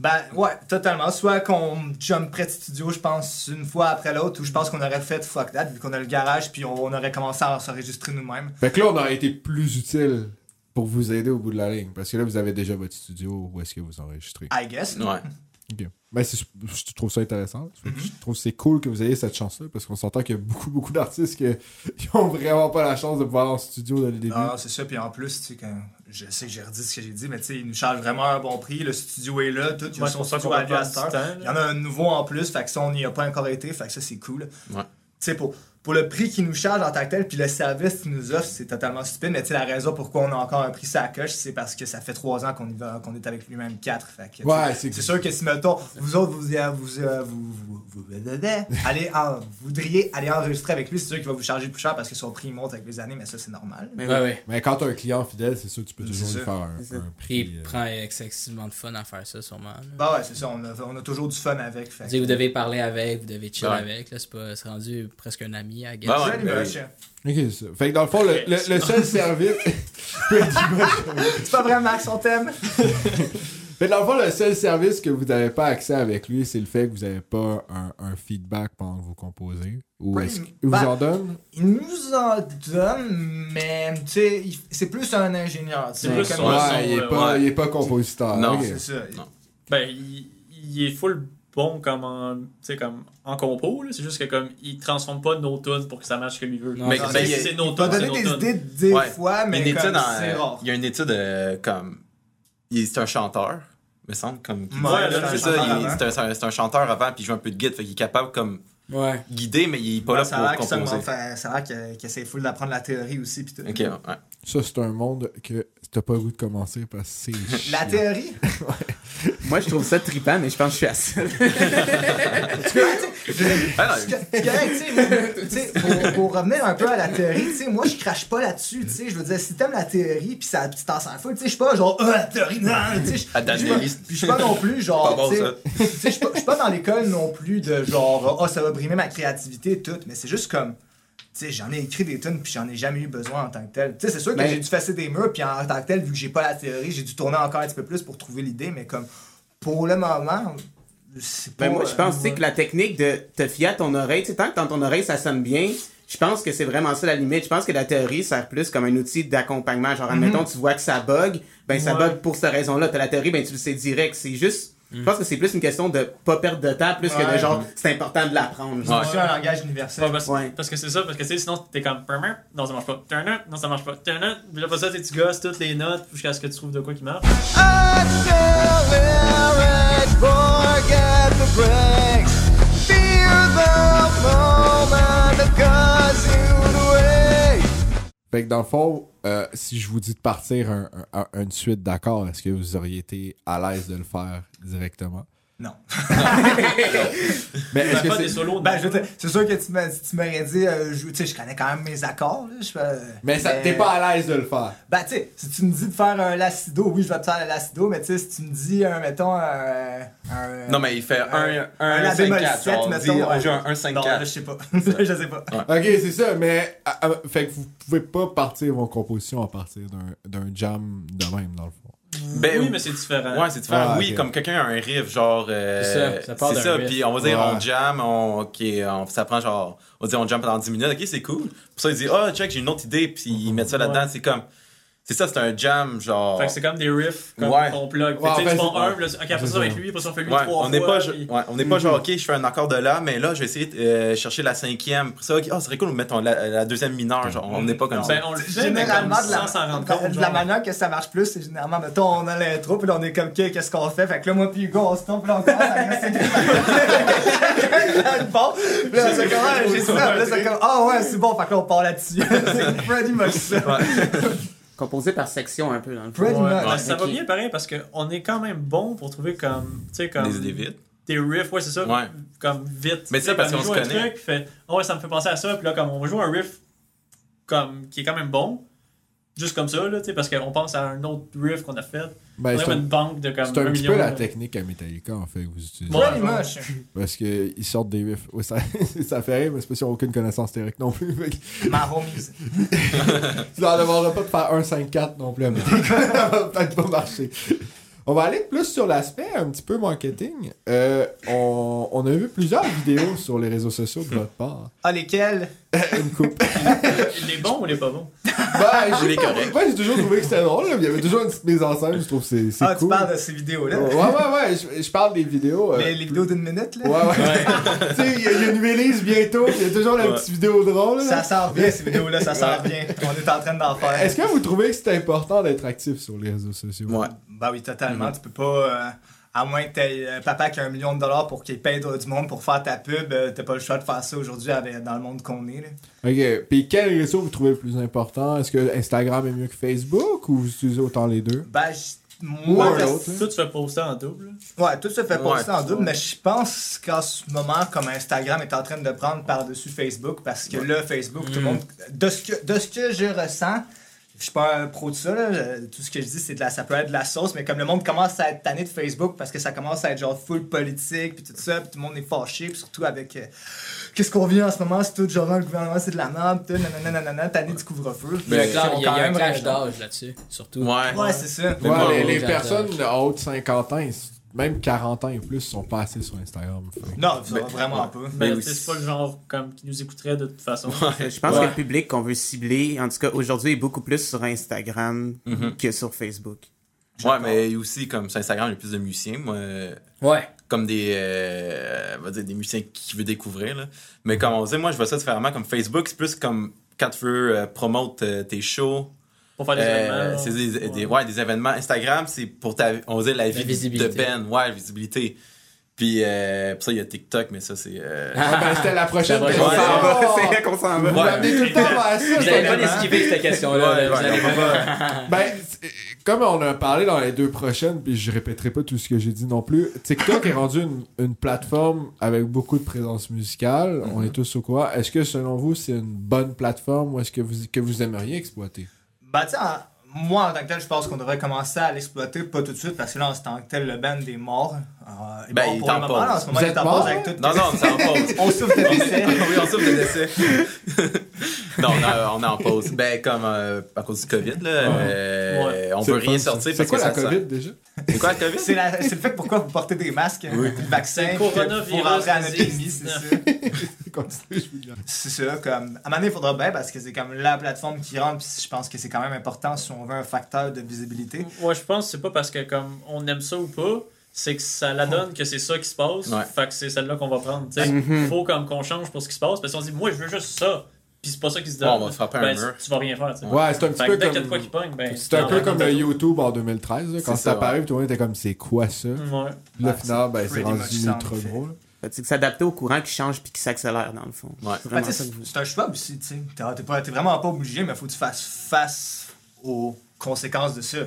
Ben ouais, totalement. Soit qu'on jump près de studio, je pense, une fois après l'autre, ou je pense qu'on aurait fait fuck that, vu qu'on a le garage, puis on, on aurait commencé à s'enregistrer nous-mêmes. Fait que là, on aurait été plus utile pour vous aider au bout de la ligne. Parce que là, vous avez déjà votre studio où est-ce que vous enregistrez. I guess. Ouais. Ok. Ben, je trouve ça intéressant. Je Mhm. trouve que c'est cool que vous ayez cette chance-là parce qu'on s'entend qu'il y a beaucoup, beaucoup d'artistes que- qui ont vraiment pas la chance de pouvoir en studio dès le début. Non, c'est ça. Puis en plus, tu sais, quand je sais que j'ai redit ce que j'ai dit, mais tu sais, ils nous chargent vraiment un bon prix. Le studio est là, tout. Il y a Ouais, son studio à. Il y en a un nouveau en plus, fait que ça, on n'y a pas encore été, fait que ça, c'est cool. Ouais. Tu sais, pour, pour le prix qu'ils nous chargent en tant que tel, puis le service qu'ils nous offrent, c'est totalement stupide. Mais tu sais, la raison pourquoi on a encore un prix ça coche, c'est parce que ça fait trois ans qu'on y va, qu'on est avec lui-même quatre. Fait que, tu sais, Ouais, c'est c'est sûr que si, mettons, vous autres, vous, euh, vous, euh, vous, vous, vous- allez en- voudriez aller enregistrer avec lui, c'est sûr qu'il va vous charger plus cher parce que son prix monte avec les années, mais ça, c'est normal. Mais Ouais, oui. ouais. Mais quand t'as un client fidèle, c'est sûr que tu peux toujours lui faire un, prix. il euh, prend excessivement de fun à faire ça, sûrement. là. Bah ouais, c'est ça, on a, on a toujours du fun avec. Tu vous devez parler avec, vous devez chill Ouais. avec. là, C'est pas- c'est rendu presque un ami guess. Ouais. Ben Moche. Ok, ça. Fait que dans le fond, le, le- le seul service. C'est pas vrai, Max, on t'aime. Fait que dans le fond, le seul service que vous n'avez pas accès avec lui, c'est le fait que vous n'avez pas un, un feedback pendant que vous composez. Ou Ouais, est-ce qu'il vous bah- en donne? Il nous en donne, mais tu sais, il- c'est plus un ingénieur. C'est plus comme- son- Ouais, Ouais, il est ouais, pas, ouais. compositeur. Non. C'est ça. Non. Ben, il, il est full bon comme en, tu sais, comme en compo. là. C'est juste que comme il transforme pas nos tunes pour que ça marche comme il veut. Non, Mais- c'est- il nos Il tunes, donner nos des tunes. idées des Ouais. fois, mais Il y a une comme étude, en- c'est rare. il y a une étude euh, comme. il- C'est un chanteur, me semble. Comme, Ouais, là, c'est ça, un chanteur il- avant. c'est un, c'est un- chanteur avant, puis il joue un peu de guide, fait qu'il est capable comme Ouais. guider, mais il est pas Ouais, là ça pour composer. fait- ça a l'air qu'il essaie full d'apprendre la théorie aussi. Pis tout. Ok, ouais. Ça, c'est un monde que t'as pas le goût de commencer parce que c'est. La théorie? Moi, je trouve ça trippant, mais je pense que je suis sais, pour, pour revenir un peu à la théorie, tu sais, moi je crache pas là-dessus, tu sais, je veux dire, si t'aimes la théorie pis ça tu t'en sers sais, je suis pas genre, ah, la théorie, non, tu sais, je- suis pas- puis je suis pas non plus genre, tu sais, ça. tu sais, je suis pas- dans l'école non plus de genre, ah, ça va brimer ma créativité et tout, mais c'est juste comme, tu sais, j'en ai écrit des tonnes puis j'en ai jamais eu besoin en tant que tel. Tu sais, c'est sûr que j'ai dû fesser des murs puis en tant que tel, vu que j'ai pas la théorie, j'ai dû tourner encore un petit peu plus pour trouver l'idée, mais comme, pour le moment, c'est pas... Ben, moi, je pense euh, que la technique de te fier à ton oreille, tu sais, tant que dans ton oreille ça sonne bien, je pense que c'est vraiment ça la limite. Je pense que la théorie sert plus comme un outil d'accompagnement. Genre, admettons, tu vois que ça bug, ben ça Ouais. bug pour cette raison-là. T'as la théorie, ben tu le sais direct. C'est juste. Je pense que c'est plus une question de pas perdre de temps, plus que de genre, c'est important de l'apprendre. C'est aussi un langage universel. Ouais, parce, Ouais. parce que c'est ça, parce que sinon t'es comme non ça marche pas, Turn up, non ça marche pas, Turn up. puis là pour ça tu gosses toutes les notes jusqu'à ce que tu trouves de quoi qui marche. Fait que dans le fond, euh, si je vous dis de partir un- un- un- une suite d'accords, est-ce que vous auriez été à l'aise de le faire directement? Non. Mais est-ce Fais que pas des c'est. solos. Ben, je veux dire, c'est sûr que tu m'as- si tu m'aurais dit, euh, je, tu sais, je connais quand même mes accords. Là, je, fais- Mais ça- t'es pas à l'aise de le faire. Ben, tu sais, si tu me dis de faire un lacido, oui, je vais te faire un lacido, mais tu sais, si tu me dis, un, mettons, un. un Non, mais il fait un, un un, La bémol 5-4. 7, genre, on mettons, dit, on ouais. joue un 1, Non, 5, là, 4. je sais pas. je sais pas. Ok, c'est ça, mais. ah, ah, fait que vous pouvez pas partir vos compositions à partir d'un- d'un jam de même, dans le fond. Ben, oui, mais c'est différent. Ouais, c'est différent. Ah, oui, comme quelqu'un a un riff, genre. euh, C'est ça, ça part c'est ça, riff. puis on va dire, Ouais. on jam, on, ok, on- ça prend genre. On va dire, on jam pendant 10 minutes, ok, c'est cool. Pour ça, il dit, oh, check, j'ai une autre idée, puis ils mettent ça là-dedans, Ouais. c'est comme. C'est ça, c'est un jam, genre. Fait que c'est comme des riffs comme Ouais. qu'on plug. Fait que Ouais, tu sais, tu prends c'est- un, là, ok, après ça avec lui, après ça on fait lui Ouais, trois on n'est fois. pas, puis- ouais, on n'est pas genre, ok, je fais un accord de là, mais là, je vais essayer de euh, chercher la cinquième. Après ça, ok, oh, serait cool, mettons la, la deuxième mineure, genre, on n'est pas comme Non. ça. Ben, on le fait, Généralement, de la, sans s'en rendre de- compte. de la manière que ça marche plus, c'est généralement, mettons, on a l'intro, puis là, on est comme, OK, qu'est-ce qu'on fait? Fait que là, moi, puis Hugo, on se tombe, puis là, on commence. Puis là, c'est comme, j'ai ça. Là, c'est comme, ah ouais, c'est bon, fait que là, on part là-dessus. c'est pretty much ça. Composé par section un peu, dans le fond. Ouais, ça va bien pareil parce qu'on est quand même bon pour trouver comme. Tu sais, comme. Des idées vite. Des riffs, ouais, c'est ça. Ouais. Comme vite. Mais sais, parce qu'on se joue un connaît. truc, fait, oh ouais, ça me fait penser à ça. Puis là, comme on va jouer un riff comme, qui est quand même bon. juste comme ça, là, tu sais, parce qu'on pense à un autre riff qu'on a fait. Ben, c'est une banque de comme c'est un un petit peu la technique à Metallica, en fait, que vous utilisez. Ouais. Much. Parce qu'ils sortent des riffs. Ouais, ça, ça fait rire, mais c'est parce qu'ils n'ont aucune connaissance théorique non plus. My homies. Tu leur demanderas pas de faire 1, 5, 4 non plus à Metallica. ça va peut-être pas marcher. On va aller plus sur l'aspect un petit peu marketing. Euh, on, on a vu plusieurs vidéos sur les réseaux sociaux de votre part. Ah, lesquels Une coupe. Les bons ou les pas bons Ben, est pas- correct. moi, j'ai toujours trouvé que c'était drôle. là. Il y avait toujours une petite mise en scène. Je trouve que c'est c'est Ah, cool. tu parles de ces vidéos-là? Ouais, ouais, ouais. Je, je parle des vidéos. euh, les, les vidéos d'une minute, là? Ouais, ouais. tu sais, il y, a- il y a une release bientôt. Il y a toujours la Ouais. petite vidéo drôle. là. Ça sort bien, ces vidéos-là, ça sort bien. On est en train d'en faire. Est-ce que vous trouvez que c'est important d'être actif sur les réseaux sociaux? Ouais. Bah oui, totalement. Mhm. Tu peux pas. euh, à moins que t'aies un papa qui a un million de dollars pour qu'il paye du monde pour faire ta pub, euh, t'as pas le choix de faire ça aujourd'hui dans le monde qu'on est. Là. Ok. Puis quel réseau vous trouvez le plus important? Est-ce que Instagram est mieux que Facebook ou vous utilisez autant les deux? Ben, moi, autre. Tout se fait poster en double. Ouais, tout se fait Ouais, passer en double, mais je pense qu'en ce moment, comme Instagram est en train de prendre par-dessus Facebook, parce que là, Facebook, tout le monde. De ce que, de ce que je ressens, je suis pas un pro de ça, là, tout ce que je dis, c'est de la, ça peut être de la sauce, mais comme le monde commence à être tanné de Facebook parce que ça commence à être genre full politique, puis tout ça, puis tout le monde est fâché, puis surtout avec. euh, Qu'est-ce qu'on vit en ce moment, c'est tout genre le gouvernement, c'est de la merde, tout, nanana, nanana, tanné du couvre-feu. Il y a il y a, quand il y a un même d'âge là-dessus, surtout. Ouais. Ouais, c'est ça. Ouais, les, les personnes de haute 50 ans, ils- même 40 ans et plus, sont pas assez sur Instagram. Fait Non, Mais- vraiment ouais. pas. Mais Mais c'est pas le genre comme qui nous écouterait de toute façon. Je pense Ouais. que le public qu'on veut cibler, en tout cas aujourd'hui, est beaucoup plus sur Instagram Mhm. que sur Facebook. Ouais, mais aussi, comme sur Instagram, il y a plus de musiciens. Moi, euh, Ouais. comme des, euh, on va dire des musiciens qui veulent découvrir. Là. Mais comme on disait, moi, je vois ça différemment. Comme Facebook, c'est plus comme quand tu veux euh, promote tes shows. Pour faire des Euh, événements. c'est des, ouais. des- ouais, des événements. Instagram, c'est pour ta, on va dire la vie visibilité. de Ben. Ouais, la visibilité. Puis, euh, pour ça, il y a TikTok, mais ça, c'est. euh, Ah, ben, c'était la prochaine La question. prochaine. On s'en va, c'est là qu'on s'en va. Vous Ouais. m'amenez tout le temps vers ça. Vous c'est n'allez pas cette question-là. Ouais, ouais, pas- Ben, comme on a parlé dans les deux prochaines, puis je répéterai pas tout ce que j'ai dit non plus, TikTok est rendu une, une plateforme avec beaucoup de présence musicale. On est tous au courant. Est-ce que selon vous, c'est une bonne plateforme ou est-ce que vous, que vous aimeriez exploiter? Bah, tu moi, en tant que tel, je pense qu'on devrait commencer à l'exploiter, pas tout de suite, parce que là, en tant que tel, le band est mort. Euh, il est Ben, il pour est le en ce moment, Vous êtes mort, avec tout. Non, non, c'est en pause. On souffre de décès. oui, on souffre de décès. non, on, a- on est en pause. Ben, comme euh, à cause du COVID, là, euh, Ouais. on C'est peut rien sortir. C'est quoi la COVID déjà? C'est quoi la COVID? C'est le fait pourquoi vous portez des masques, le vaccin, C'est le coronavirus faut rentrer c'est ça. C'est ça, comme. À un moment donné, il faudra bien, parce que c'est comme la plateforme qui rentre, puis je pense que c'est quand même important si on veut un facteur de visibilité. Ouais, je pense que c'est pas parce que comme on aime ça ou pas, c'est que ça la donne que c'est ça qui se passe. Ouais. Fait que c'est celle-là qu'on va prendre. Tu sais, Mhm. faut comme qu'on change pour ce qui se passe. Parce qu'on se dit, moi, je veux juste ça. Puis c'est pas ça qui se donne. Bon, on va frapper un ben, mur. Tu, tu vas rien faire. tu sais. Ouais, c'est un petit Fait que peu dès qu'il y a de quoi comme. qui pogne, ben. C'est un peu comme le YouTube en 2013, là, quand C'est ça, apparu, tout le monde était comme c'est quoi ça? Ouais. Là, Ouais, final, ben, c'est rendu ultra gros. C'est s'adapter au courant qui change puis qui s'accélère dans le fond. Ouais. C'est Ben, un choix aussi, tu sais. T'es vraiment pas obligé, mais faut que tu fasses face aux conséquences de ça.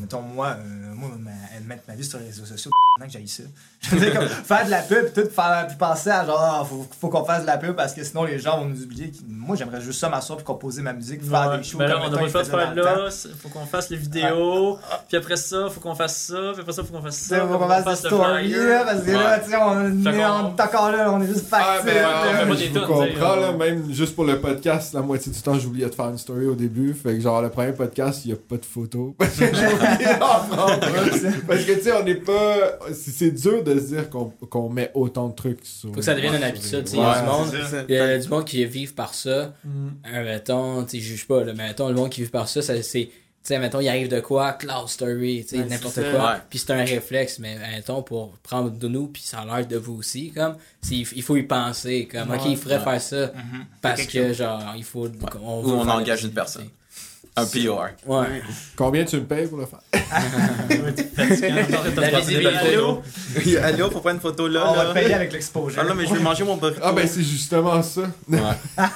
Mettons, moi, euh, moi ma- mettre ma vie sur les réseaux sociaux, que j'aille ça. Je veux dire, comme, faire de la pub, puis tout, faire, puis penser à genre, ah, faut, faut qu'on fasse de la pub parce que sinon les gens vont nous oublier. Moi, j'aimerais juste ça m'asseoir puis composer ma musique, faire Ouais. des shows Ben là, comme on n'a pas faire là, faut qu'on fasse les vidéos, puis après ça, faut qu'on fasse ça, puis après ça, faut qu'on fasse ça. faut qu'on fasse des stories, là, parce que là, tu sais, on, est- qu'on- on est encore là, on est juste Ah, factice. ben, je vous comprends, là, on- même juste pour le podcast, la moitié du temps, j'oubliais de faire une story au début. Fait que, genre, le premier podcast, il n'y a pas de photos. Parce que tu sais, on n'est pas. C'est dur de se dire qu'on met autant de trucs sur. Faut que ça devienne une habitude. tu sais, les- Il y a Ouais, du monde, c'est ça. il y a du monde qui vivent par ça. Mm. Euh, mettons, tu sais, je juge pas, là, mais mettons, le monde qui vit par ça, ça c'est. Tu sais, mettons, il arrive de quoi, cloud story, tu sais, Ouais, n'importe quoi. Puis c'est un réflexe, mais mettons, pour prendre de nous, puis ça a l'air de vous aussi, comme, il faut y penser, comme, ok, il faudrait Ouais. faire ça, Mhm. parce que, genre, il faut. On Ou on engage une personne. Un POR. Ouais. Combien tu me payes pour le faire? La visibilité. Allô? Allô, faut prendre une photo là. On va là? te payer avec l'exposure. Ah non, mais je vais manger mon burrito. Ah, ben, c'est justement ça. Ouais.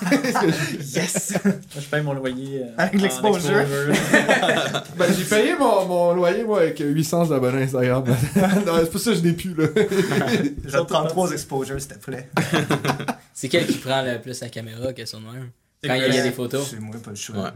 Yes! Moi, je paye mon loyer. euh, Avec l'exposure. exposure. Ben, j'ai payé mon, mon loyer, moi, avec 800 abonnés Instagram. non, c'est pour ça que je n'ai plus, là. Je vais te prendre trois exposures, s'il te plaît. C'est quel qui prend le plus la caméra, qu'elle son même? C'est Quand il y a, des photos. C'est moi, pas le choix. Ouais.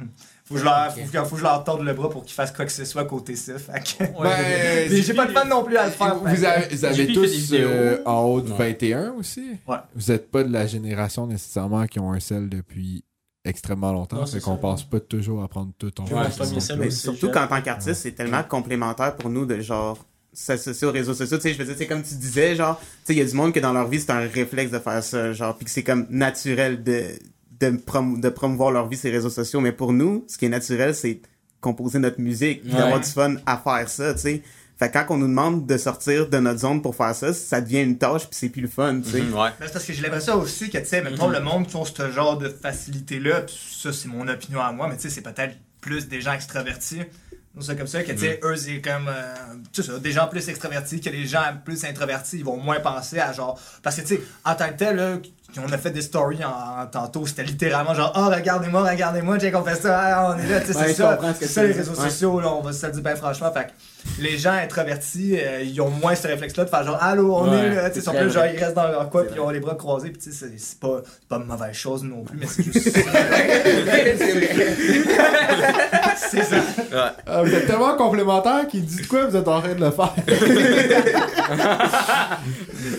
Faut que je leur, Ok. faut, que- faut que je leur torde le bras pour qu'ils fassent quoi que ce soit côté ça. Fait que- Ouais. Mais j'ai pas de fun non plus à le faire. Vous avez, vous tous euh, en haut de Ouais. 21 aussi? Ouais. Vous êtes pas de la génération nécessairement qui ont un sel depuis extrêmement longtemps, c'est qu'on passe pas toujours à prendre tout en Ouais, surtout qu'en tant qu'artiste, c'est tellement complémentaire pour nous de genre s'associer aux réseaux sociaux. Tu sais, je veux dire, c'est comme tu disais, genre, tu sais, il y a du monde que dans leur vie, c'est un réflexe de faire ça, genre, puis que c'est comme naturel de, de, prom- de promouvoir leur vie, ces réseaux sociaux. Mais pour nous, ce qui est naturel, c'est composer notre musique, puis Ouais. d'avoir du fun à faire ça, tu sais. Fait quand on nous demande de sortir de notre zone pour faire ça, ça devient une tâche, puis c'est plus le fun, tu sais. Mhm, ouais. Parce que j'ai l'impression aussi que, tu sais, mettons, Mhm. le monde qui ont ce genre de facilité-là, ça, c'est mon opinion à moi, mais tu sais, c'est peut-être plus des gens extravertis. C'est comme ça que, tu sais, eux, c'est comme, euh, tu sais, ça, des gens plus extravertis que les gens plus introvertis, ils vont moins penser à genre. Parce que, tu sais, en tant que tel, là, on a fait des stories en, en tantôt, c'était littéralement genre, oh, regardez-moi, regardez-moi, j'ai qu'on fait ça, ah, on est là, tu sais, c'est ça. ce C'est ça, les réseaux Ouais. sociaux, là, on va se le dire bien franchement. Fait les gens introvertis, euh, ils ont moins ce réflexe-là de faire genre, allô, on Ouais, est là, tu sais, plus genre, ils restent dans leur coin, puis ils ont les bras croisés, puis tu sais, c'est- pas, pas une mauvaise chose non plus, mais c'est juste. c'est ça. Ouais. Ah, vous êtes tellement complémentaires qu'il dit de quoi vous êtes en train de le faire.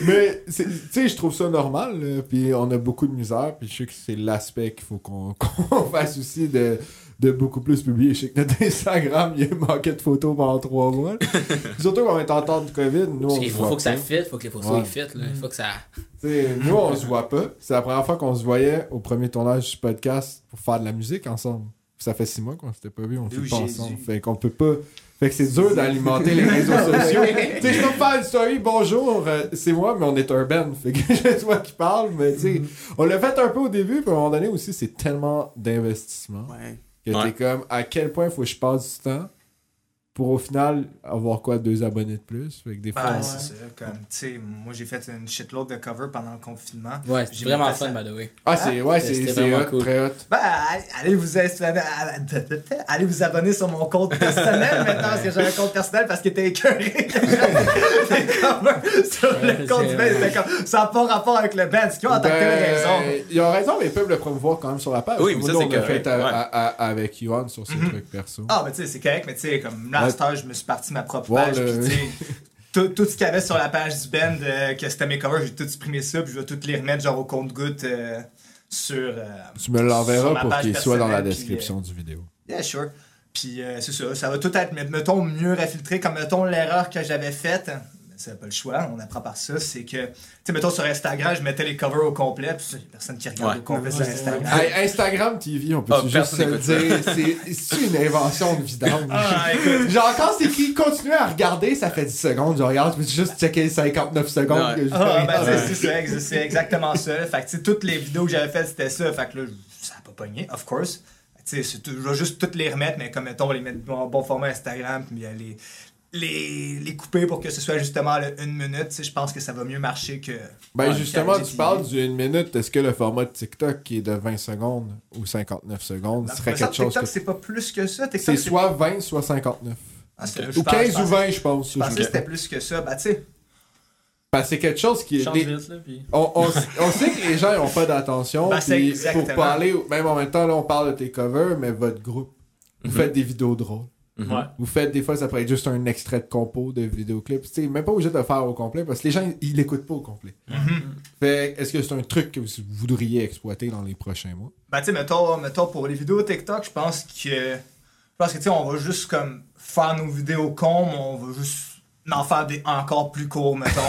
Mais, tu sais, je trouve ça normal. là, Puis on a beaucoup de misère. Puis je sais que c'est l'aspect qu'il faut qu'on qu'on fasse aussi de, de beaucoup plus publier. Je sais que notre Instagram, il manquait de photos pendant trois mois. Surtout quand on est en temps de COVID. Nous, Parce on se faut, que ça pas. fit, faut que les photos Ouais. fit, là. Il faut que ça. T'sais, nous, on se voit pas. C'est la première fois qu'on se voyait au premier tournage du podcast pour faire de la musique ensemble. Ça fait six mois qu'on s'était pas vu, on fait pas ensemble. Fait qu'on peut pas. Fait que c'est dur d'alimenter les réseaux sociaux. tu sais, je peux faire une story, bonjour, euh, c'est moi, mais on est un band. Fait que c'est toi qui parle, mais tu sais, on l'a fait un peu au début, puis à un moment donné aussi, c'est tellement d'investissement Ouais. Que Ouais. t'es comme, à quel point faut que je passe du temps pour au final avoir quoi, deux abonnés de plus? Fait que des fois, Ouais, on- c'est ça. Comme, tu sais, moi, j'ai fait une shitload de cover pendant le confinement. Ouais, J'ai c'est vraiment fun, ça. by the way. Ah, c'est, ouais, c'est, hot, cool. très hot. Ben, allez- vous, inscrire- allez vous abonner sur mon compte personnel maintenant, parce que j'ai un compte personnel parce qu'il était écœuré. Des covers sur Ouais, le compte c'est du comme, ça n'a pas rapport avec le band. Ce qui ont en tant que tel Ben, raison? Ils ont raison, mais ils peuvent le promouvoir quand même sur la page. Oui, mais ça, c'est correct, fait ouais. avec Yohan sur ses Mhm. trucs perso. Ah, mais tu sais, c'est correct, mais tu sais, comme là, à Ouais. cette heure, je me suis parti ma propre page. puis sais, tout, tout ce qu'il y avait sur la page du band, euh, que c'était mes covers, j'ai tout supprimé ça, puis je vais tout les remettre genre au compte-goutte euh, sur. euh, tu me l'enverras pour qu'il soit dans la puis, description du vidéo. Yeah, sure. Puis euh, c'est ça, ça va tout être, mais mettons, mieux infiltré. Comme, mettons, l'erreur que j'avais faite, c'est pas le choix, on apprend par ça, c'est que, tu sais, mettons, sur Instagram, je mettais les covers au complet, puis a personne qui regarde Ouais. au complet sur Instagram. Hey, Instagram TV, on peut Ah, juste se le dire. C'est, une invention de vidange. Ah. Genre, quand c'est qui continue à regarder, ça fait 10 secondes. Je regarde, je peux juste checker les 59 secondes Ouais. que je Ah, ben, c'est, c'est ça, exactement ça. là. Fait que, tu sais, toutes les vidéos que j'avais faites, c'était ça. Fait que là, ça a pas pogné, of course. Tout- je vais juste toutes les remettre, mais comme, mettons, les mettre en bon format Instagram, puis les, les, les couper pour que ce soit justement le une minute. Tu sais, je pense que ça va mieux marcher que. Ben Ouais, justement, tu parles d'une minute. Est-ce que le format de TikTok qui est de 20 secondes ou 59 secondes Ben, serait quelque chose TikTok, que... c'est pas plus que ça. TikTok, C'est soit 20, soit 59. Ah, Ou je pense- 15 je ou pense- 20, je pense. Je pensais que c'était plus que ça. Bah, tu sais. Que c'est quelque chose qui est... Change les- vite, là, puis... On, on, on sait que les gens n'ont pas d'attention. Ben, c'est puis exactement. pour parler, même en même temps, là, on parle de tes covers, mais votre groupe, vous Mhm. faites des vidéos drôles. Mhm. Ouais. Vous faites des fois, ça pourrait être juste un extrait de compo de vidéoclip. Tu sais, même pas obligé de le faire au complet parce que les gens, ils l'écoutent pas au complet. Fait est-ce que c'est un truc que vous voudriez exploiter dans les prochains mois? Ben, tu sais, mettons, mettons, pour les vidéos TikTok, je pense que. Je pense que, tu sais, on va juste comme faire nos vidéos cons, mais on va juste en faire des encore plus courts, mettons.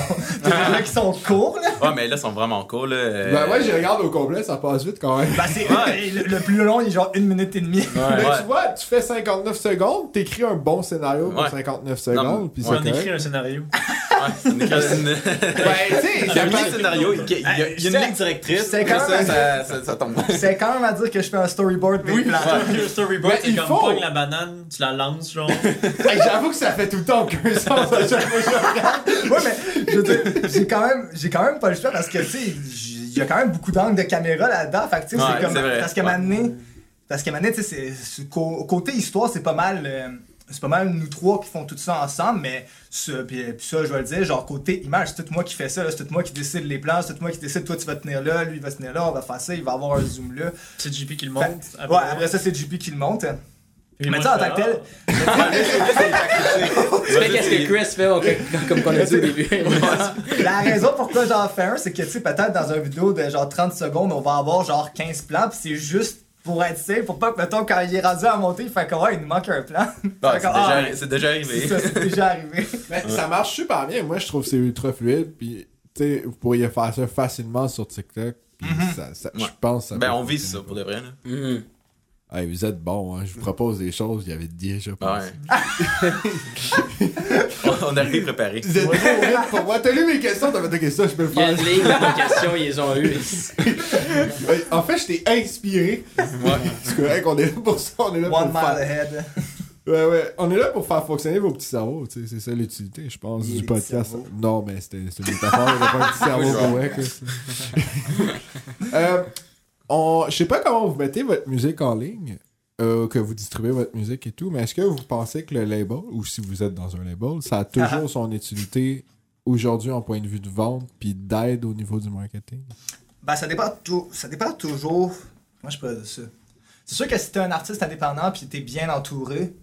T'as des gens qui sont courts, là. Ouais, mais là, ils sont vraiment cool. Là. euh, Ben ouais, je regarde au complet, ça passe vite quand même. Ben, c'est. Le, le plus long, il est genre une minute et demie. Mais Ouais. tu vois, tu fais 59 secondes, t'écris un bon scénario pour Ouais. 59 secondes, puis c'est On écrit un scénario. Ouais, c'est une- Ben, tu sais, Il y a ça un scénario, il y a, il y a- une ligne directrice, c'est mais quand ça, même- ça, ça, ça tombe. C'est quand même à dire que je fais un storyboard bien plat. Le storyboard, Ben, c'est il comme faut. la banane, tu la lances, genre. Hey, J'avoue que ça fait tout le temps aucun sens à chaque fois que je regarde. Ouais, mais je veux dire, j'ai quand même, j'ai quand même pas le choix parce que, tu sais, il y a quand même beaucoup d'angles de caméra là-dedans. Fait que, tu sais, Ouais, c'est comme. c'est vrai. Parce qu'à un moment donné, parce qu'à un moment donné, tu sais, côté histoire, c'est pas mal. euh, c'est pas mal nous trois qui font tout ça ensemble, mais ça, puis, puis ça, je vais le dire, genre côté image, c'est tout moi qui fais ça, là, c'est tout moi qui décide les plans, c'est tout moi qui décide, toi tu vas tenir là, lui il va tenir là, on va faire ça, il va avoir un zoom là. C'est JP qui le Fait- monte. ouais, après ça, c'est JP qui le monte. Puis Mais tu sais, en tant que tel, ah, Tu fais qu'est-ce que Chris fait, on- comme, qu'on a dit au début. la raison pourquoi j'en fais un, c'est que, tu sais, peut-être dans une vidéo de genre 30 secondes, on va avoir genre 15 plans, pis c'est juste pour être safe, pour pas que, mettons, quand il est rendu à monter, il fait comme, ouais, il nous manque un plan. Ah, c'est ah, déjà, c'est déjà arrivé. c'est ça, c'est déjà arrivé. Mais ça marche super bien. Moi, je trouve que c'est ultra fluide. Puis, tu sais, vous pourriez faire ça facilement sur TikTok. Puis, ça, ça- je pense ça Ben, on vise ça pour de vrai. Là. Mhm. Hey, vous êtes bon, hein. Je vous propose des choses, il y avait déjà pensé. Ouais. on, on arrive préparé. Vous êtes trop vite pour moi. T'as lu mes questions, t'as fait des questions, je peux le Il y a faire. une ligne de questions, ils les ont eu. Ouais, En fait, je t'ai inspiré. C'est correct, on est là pour ça. On est là One pour mile faire. ahead. Ouais, ouais. On est là pour faire fonctionner vos petits cerveaux. tu sais, C'est ça l'utilité, je pense, du podcast. cerveaux. Non, mais c'était une métaphore. A pas un petit cerveau euh, on... Je sais pas comment vous mettez votre musique en ligne, euh, que vous distribuez votre musique et tout, mais est-ce que vous pensez que le label, ou si vous êtes dans un label, ça a toujours son utilité aujourd'hui en point de vue de vente puis d'aide au niveau du marketing? Ben, ça dépend, tout, ça dépend toujours. Moi, je peux dire ça. C'est sûr que si t'es un artiste indépendant puis t'es bien entouré,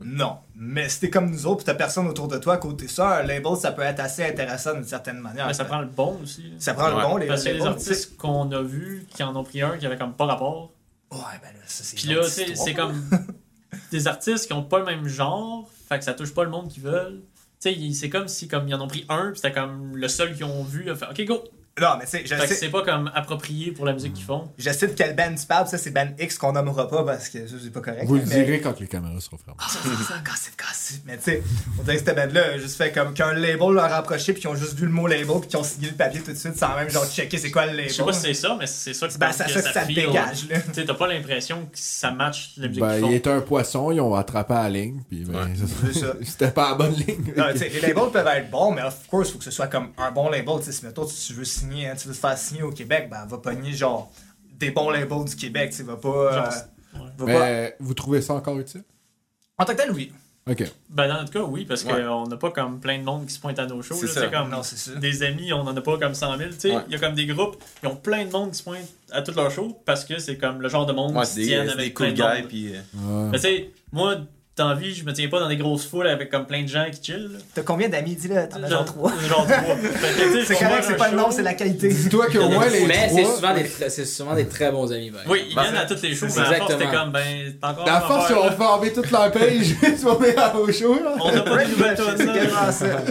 non. Mais si t'es comme nous autres pis t'as personne autour de toi à côté ça, un label, ça peut être assez intéressant d'une certaine manière. Mais ça prend le bon aussi. Ça prend Ouais. le bon, les, Parce a tu sais. artistes qu'on a vus qui en ont pris un qui avait comme pas rapport. Ouais, ben là, ça, c'est. Puis là, c'est comme des artistes qui ont pas le même genre, fait que ça touche pas le monde qu'ils veulent. Tu sais, c'est comme si comme ils en ont pris un, puis c'était comme le seul qu'ils ont vu, là, fait OK go. Non, mais tu sais, je Fait que sais, c'est pas comme approprié pour la musique qu'ils font. je sais de quel band tu parles, ça, c'est band X qu'on nommera pas parce que ça, c'est pas correct. Vous le mais- direz quand les caméras seront fermées. Ah, ça, c'est ça, gossip, gossip. Mais tu sais, on dirait que cette band-là a juste fait comme qu'un label leur a approché, puis qu'ils ont juste vu le mot label, puis qu'ils ont signé le papier tout de suite sans même genre checker c'est quoi le label. Je sais pas si c'est ça, mais c'est ça que Ben, ça, ça, ça, pris, dégage, là. Tu sais, t'as pas l'impression que ça match la musique Ben, qu'ils il font. était un poisson, ils ont attrapé à la ligne, puis ben, Ouais. C'est ça. c'était pas la bonne ligne. Non, tu sais, les labels peuvent être bons, mais of course, il faut que ce soit comme un bon label. Tu sais, si mettons, si tu veux signer, hein, tu veux te faire signer au Québec, ben, va pogner genre des bons labels du Québec. Tu sais, va pas. euh, Genre, va pas- Mais vous trouvez ça encore utile? En tant que tel, oui. Ok. Ben, dans notre cas, oui, parce Ouais. qu'on n'a pas comme plein de monde qui se pointe à nos shows. C'est comme Non, des amis, on en a pas comme 100 000. Tu sais, il Ouais. y a comme des groupes, ils ont plein de monde qui se pointe à tous leurs shows parce que c'est comme le genre de monde Ouais, qui c'est se tiennent c'est avec des plein cool de guys. Euh, moi, dans la vie, je me tiens pas dans des grosses foules avec comme plein de gens qui chill. T'as combien d'amis? Dis-le, t'en as genre 3. Genre 3. C'est correct, c'est pas le nombre, c'est la qualité. Dis-toi qu'au moins les Mais c'est trois... souvent, des souvent des très bons amis. Oui, ils Ben, viennent à toutes les shows, c'est mais à force, exactement. c'était comme, ben, t'as encore. La une force, affaire, on là. va fermer toute leur page, tu vas venir au show. On n'a pas de nouvelles C'est ça.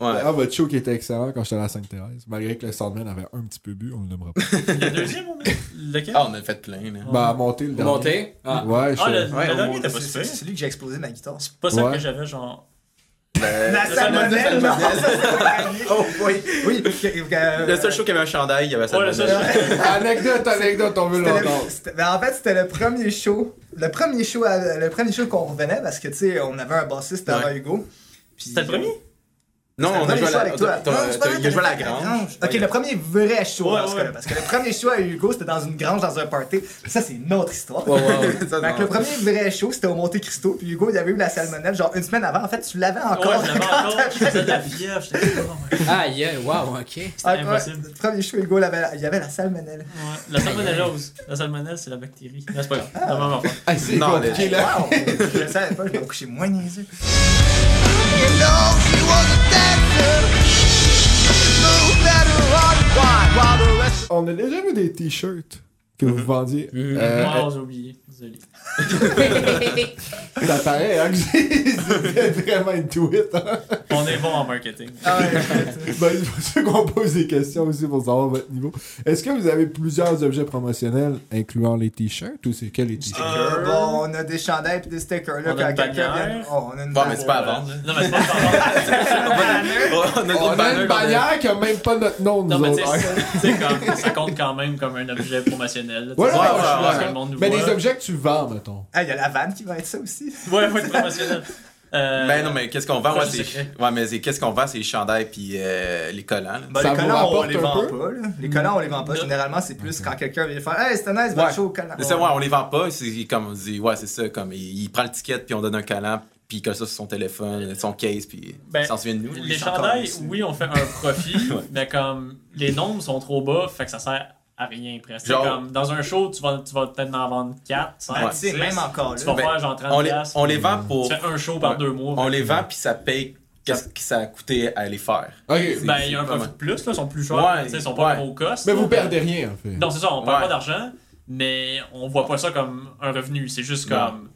Ouais. Ah, votre show qui était excellent quand j'étais à la Sainte-Thérèse. Malgré que le Soundman avait un petit peu bu, on le nommera pas. Le deuxième, on a. Lequel? Ah, on a fait plein. Là. bah, à monter le dernier. montez? Ah. Ouais, je Ah, le, sais. le Ouais, dernier était pas C'est super. c'est celui que j'ai explosé ma guitare. C'est pas ça Ouais. que j'avais, genre. Le- La le- salmonelle, le- non. Oh, oui. Oui, que- Le seul show qui avait un chandail, il y avait ça. Ouais. Anecdote, anecdote, on veut l'entendre. ben, en fait, c'était le premier show. Le premier show, le premier show qu'on revenait parce que, tu sais, on avait un bassiste avant Ouais. Hugo. C'était le premier? Non, on a joué à la. Il a joué à grange. Ok, le premier vrai show dans ce cas-là, Parce que le premier show à Hugo, c'était dans une grange, dans un party. Ça, c'est une autre histoire. Ouais, ouais, ouais. Ça, Fait non. que le premier vrai show, c'était au Monte Cristo. Puis Hugo, il avait eu la salmonelle, genre une semaine avant. En fait, tu l'avais encore. Ouais, je l'avais encore. de la God. Ah, yeah, wow, ok. C'était Ah, impossible. Le premier show, Hugo, il avait, il avait la salmonelle. Ouais. La salmonellose. La salmonelle, c'est la bactérie. C'est pas grave. Affaire. Ah, c'est Non, compliqué, là. Wow! je le savais pas, je vais me coucher moins niaiseux. On a déjà vu des t-shirts que vous vendiez. Mhm. Euh, Moi, j'ai oublié. Désolé. ça paraît, hein, que c'est vraiment une tweet. Hein? On est bon en marketing. Ah ouais, Ben, c'est pour ça qu'on pose des questions aussi pour savoir votre niveau. Est-ce que vous avez plusieurs objets promotionnels incluant les t-shirts ou c'est que les t-shirts? Euh, bon, on a des chandails et des stickers. Là, On a quand une quelqu'un bannière. vient- Oh, on a une Bon, mais c'est pas à vendre. là. Non, mais c'est pas à vendre. On a On d'autres a une banners, bannière qui a même pas notre nom, nous Non, mais autres. comme- ça compte quand même comme un objet promotionnel. là. Ouais, ouais, c'est ouais, ouais. que le monde nous Mais des objets que tu vends, mettons. Ah, il y a la vanne qui va être ça aussi. Ouais, faut être promotionnel. Euh, Ben non, mais qu'est-ce qu'on vend? c'est ouais, mais c'est- qu'est-ce qu'on vend? C'est les chandails puis euh, les collants. Ben, Ça les collants, on les vend peu? pas. Là. Les collants, on les vend pas. Généralement, c'est plus quand quelqu'un vient faire Hey, c'était nice, votre Ouais. show collant. C'est ça, ouais, on les vend pas. C'est comme on dit, ouais, c'est ça. Comme il, il prend le ticket puis on donne un collant puis il colle ça sur son téléphone, son case puis Ben, s'en souvient de nous. Les encore chandails, oui, on fait un profit, mais comme les nombres sont trop bas, fait que ça sert à rien presque. Genre- C'est comme dans un show, tu vas, tu vas peut-être en vendre 4, 5, Ben, tu sais, même encore Tu vas là. Ben, faire genre 30 On les, on les vend pour. Tu fais un show par Ouais. deux mois. On les vend, puis ça paye qu'est-ce que ça a coûté à les faire. Ok. Ben, il y a un profit de plus, là, ils sont plus chers, Ouais, ils sont pas ouais. gros cost. Mais là. vous perdez rien, en fait. Non, c'est ça, on perd pas d'argent, mais on voit pas ça comme un revenu. C'est juste comme,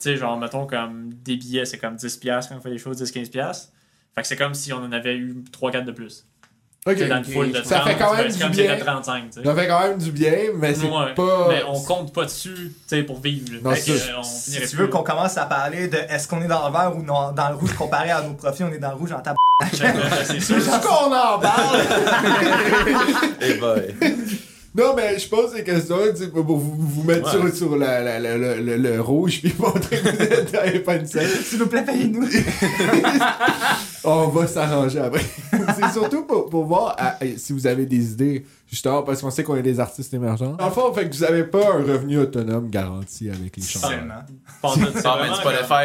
tu sais, genre, mettons, comme des billets, c'est comme 10$ piastres quand on fait des shows, 10-15$. piastres. Fait que c'est comme si on en avait eu 3-4 de plus. Ok. Tu sais, dans une foule de 30, Ça fait quand même du bien. c'était 35, tu sais. Ça fait quand même du bien, mais c'est Ouais. pas. Mais on compte pas dessus, tu sais, pour vivre. là. Non, Fait que, c'est- euh, on Si tu plus, veux qu'on commence à parler de est-ce qu'on est dans le vert ou non- dans le rouge comparé à nos profits, on est dans le rouge en tab. Fait que, euh, c'est sûr. C'est qu'on en parle! Eh boy. non, mais je pose des questions tu sais, pour vous, vous mettre Ouais. sur, sur la- la- la- le, le- le rouge puis montrer que vous êtes les. S'il vous plaît, payez-nous. On va s'arranger après. c'est surtout pour, pour voir si vous avez des idées, justement, parce qu'on sait qu'on est des artistes émergents. En fait, fait que vous avez pas un revenu autonome garanti avec les. Seulement. Pas tu peux le faire,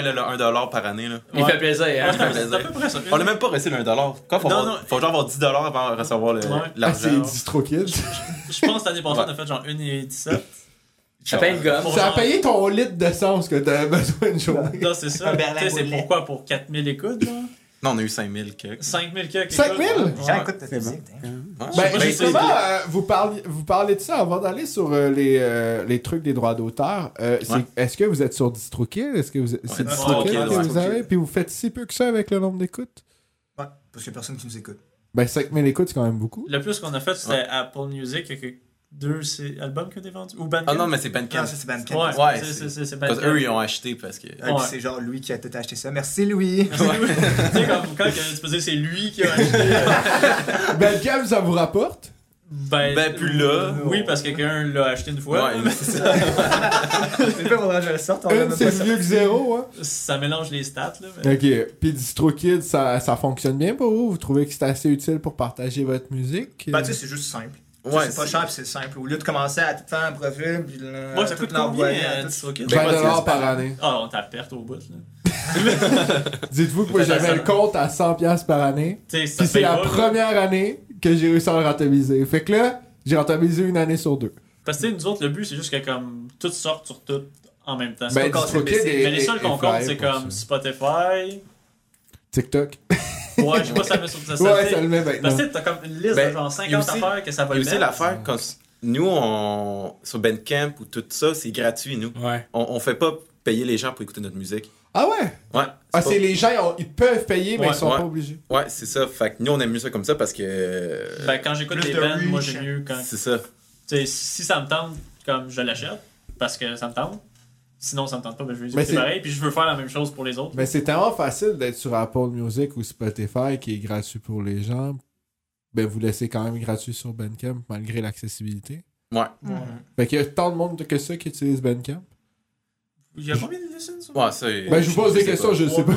là, le 1$ par année. Là. Il Ouais. fait plaisir, Ouais, hein? peu près ça. On n'a même pas reçu le 1$. Quoi, faut, Non, avoir- non. faut genre avoir 10$ avant de recevoir le- Ouais. Ah, l'argent. c'est DistroKid. Je pense que l'année passée, Ouais. on a fait genre 1,17. Ça paye gomme. Ça a genre- payé ton litre d'essence que t'avais besoin une journée. Non, c'est ça. C'est pourquoi? Pour 4000 écoutes, genre? Non, on a eu 5000 quelques. 5000 quelques. 5000? écoutes, Les gens ouais. écoutent ta C'est bon. musique. hein. Ouais. Ben, justement, c'est- euh, vous, parliez, vous parlez de ça avant d'aller sur euh, les, euh, les trucs des droits d'auteur. Euh, Ouais. Est-ce que vous êtes sur DistroKid? Est-ce que vous, c'est Ouais, DistroKid, que ouais. vous avez? Puis vous faites si peu que ça avec le nombre d'écoutes? Ouais, parce qu'il y a personne qui nous écoute. Ben, 5000 écoutes, c'est quand même beaucoup. Le plus qu'on a fait, c'était Apple Music. Que deux c'est- albums qui ont été vendus. Ou Bandcamp? Ah non, mais c'est Ah, Bandcamp. ça, c'est Bandcamp. Ouais, Ouais, c'est- c'est Parce Bandcamp. qu'eux, ils ont acheté parce que. Ah, Ouais. c'est genre lui qui a tout acheté ça. Merci Louis. tu sais, comme quand que tu peux dire c'est lui qui a acheté. euh, Bandcamp, ça vous rapporte? Ben, Ben, plus là. Oui, parce que quelqu'un l'a acheté une fois. Ouais, c'est ça. C'est pas faudra que je le sorte. c'est mieux que zéro, hein? Ça mélange les stats. Là, mais- Ok. Puis DistroKid, ça, ça fonctionne bien pour vous? Vous trouvez que c'est assez utile pour partager votre musique? Ben, tu sais, c'est juste simple. Ouais, c'est pas cher, c'est simple. Au lieu de commencer à tout faire un profil, puis le- Ouais, ça coûte combien l'envoyer à euh, tout- DistroKid? Ben, 20 moi, c'est- dollars par année. Ah, on t'a perte au bout. Là. Dites-vous que moi, j'avais le compte à 100$ piastres par année. Puis c'est la pas, là. première année que j'ai réussi à le rentabiliser. Fait que là, j'ai rentabilisé une année sur deux. Parce que nous autres, le but, c'est juste que comme tout sorte sur tout en même temps. Ben, pas mais les seuls qu'on compte, c'est comme. Spotify. TikTok. Ouais, je sais pas si ça met sur ça. Ouais, fait- ça le met Parce maintenant. que t'as comme une liste Ben, de genre y a 50 aussi- affaires que ça va y le a aussi mettre. l'affaire, quand nous, on, sur Bandcamp ou tout ça, c'est gratuit, nous. Ouais. On, on fait pas payer les gens pour écouter notre musique. Ah ouais? Ouais. Ah, c'est les gens, ils, peuvent payer, mais ils sont pas obligés. Ouais, c'est ça. Fait que nous, on aime mieux ça comme ça parce que. Ben, quand j'écoute de bands, moi j'aime mieux quand. c'est ça. Tu sais, si ça me tente, comme je l'achète, parce que ça me tente. Sinon, ça me tente pas, je vais Mais c'est- pareil. Puis je veux faire la même chose pour les autres. Mais c'est tellement facile d'être sur Apple Music ou Spotify qui est gratuit pour les gens. Ben, vous laissez quand même gratuit sur Bandcamp malgré l'accessibilité. Ouais. Ouais. Fait qu'il y a tant de monde que ça qui utilise Bandcamp. Il y a combien de listens sur Ouais, ça. Ben, je vous pose des questions, je sais pas.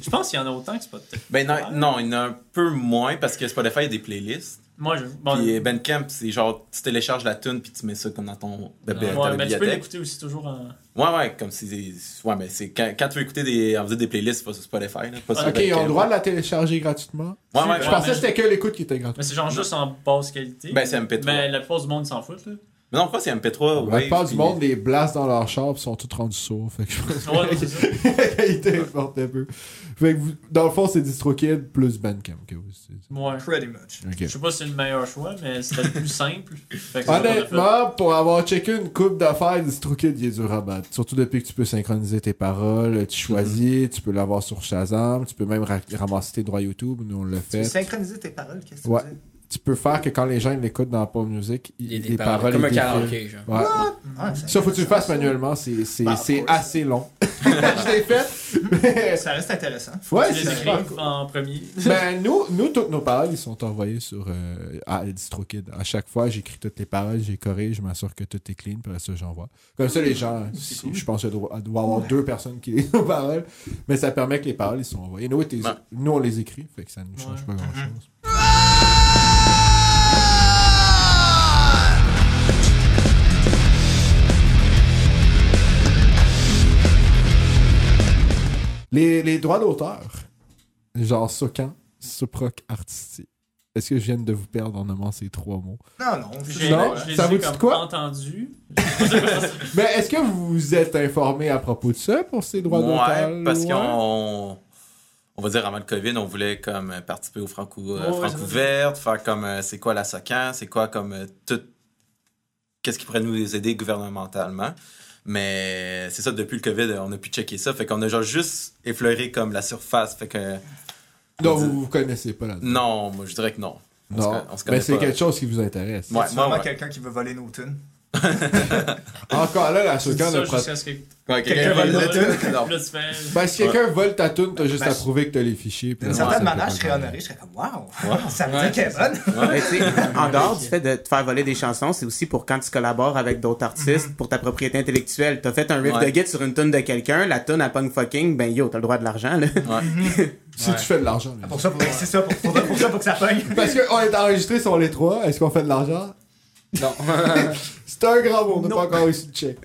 Je pense qu'il y en a autant que Spotify. Ben, non, non, il y en a un peu moins parce que Spotify, a des playlists. Moi, je. Bon, Puis Bandcamp, c'est genre, tu télécharges la tune puis tu mets ça comme dans ton Ouais, ouais, mais tu peux bibliothèque. l'écouter aussi toujours en. Ouais, ouais, comme si. Ouais, mais c'est quand, quand tu veux écouter des, veut dire des playlists, c'est pas sur Spotify, là, pas sur ok, ils ont le droit de la télécharger gratuitement? Ouais, ouais, Ouais, Je ouais. pensais que c'était que l'écoute qui était gratuite. Mais c'est genre juste en basse qualité. Ben, c'est MP3. Mais la plupart du monde s'en foutent, là. Mais non, quoi, c'est MP3. La plupart du puis- monde les blasse dans leur char sont tous rendus sourds. Fait que je pense Ouais, c'est ça. que la qualité importe un peu. Fait que vous- dans le fond, c'est DistroKid plus Bandcamp que vous. Ouais. Pretty much. Je sais pas si c'est le meilleur choix, mais c'était le plus simple. Fait que. Honnêtement, pour avoir checké une coupe d'affaires, DistroKid, il est dur à battre. Surtout depuis que tu peux synchroniser tes paroles, tu choisis, tu peux l'avoir sur Shazam, tu peux même ra- ramasser tes droits YouTube, nous on l'a Tu fait. synchroniser tes paroles, qu'est-ce que tu Ouais. veux dire? Tu peux faire que quand les gens ils l'écoutent dans Apple Music, Il y a il- des les paroles. paroles Comme un karaoké, genre. Ouais. Ah, Ça, faut que tu le fasses manuellement, c'est c'est- Bah, assez long. je l'ai fait, mais... Ça reste intéressant. Ouais, Tu c'est les cool. en premier. Ben, nous, nous, toutes nos paroles, ils sont envoyées sur euh, à DistroKid. À chaque fois, j'écris toutes les paroles, j'ai corrige, je m'assure que tout est clean, puis après ça, j'envoie. Comme ça, les gens, si- je pense qu'il doit, y avoir deux personnes qui lisent nos paroles, mais ça permet que les paroles, ils sont envoyées. Nous, nous on les écrit, fait que ça nous change Ouais. pas grand-chose. Les, les droits d'auteur, genre Socan, Suproc Artistique, Est-ce que je viens de vous perdre en nommant ces trois mots? Non, non. J'ai- Non, je les ça ai vous dit comme quoi? entendu. Mais est-ce que vous vous êtes informé à propos de ça pour ces droits d'auteur? Ouais, parce Ouais. qu'on. On va dire avant le COVID, on voulait comme participer au Franco, euh, ouais, Francouverte, faire comme euh, c'est quoi la SOCAN, c'est quoi comme euh, tout. Qu'est-ce qui pourrait nous aider gouvernementalement. Mais c'est ça, depuis le COVID, on a pu checker ça. Fait qu'on a genre juste effleuré comme la surface. Fait que. Non, vous, vous connaissez pas là Non, moi je dirais que non. On se Non, con- on se connaît mais c'est quelque chose qui vous intéresse. Ouais, c'est moi, vraiment ouais. quelqu'un qui veut voler nos tunes. Encore là, la ce que Ouais, Quelqu'un vole. Non. Tu fais. Ben, si quelqu'un vole ta tune, t'as juste à prouver que t'as les fichiers. D'une certaine manière, je serais honoré, je serais comme waouh, ça veut dire qu'elle est bonne. En dehors du fait de te faire voler des chansons, c'est aussi pour quand tu collabores avec d'autres artistes, pour ta propriété intellectuelle. T'as fait un riff de git sur une tune de quelqu'un, la tune à punk fucking, ben yo, t'as le droit de l'argent, là. Ouais. Si tu fais de l'argent. là. Pour ça, pour, c'est ça, pour ça, pour que ça pogne. Parce qu'on est enregistré sur les trois, est-ce qu'on fait de l'argent? Non. C'est un grand mot, on n'a pas encore réussi de check.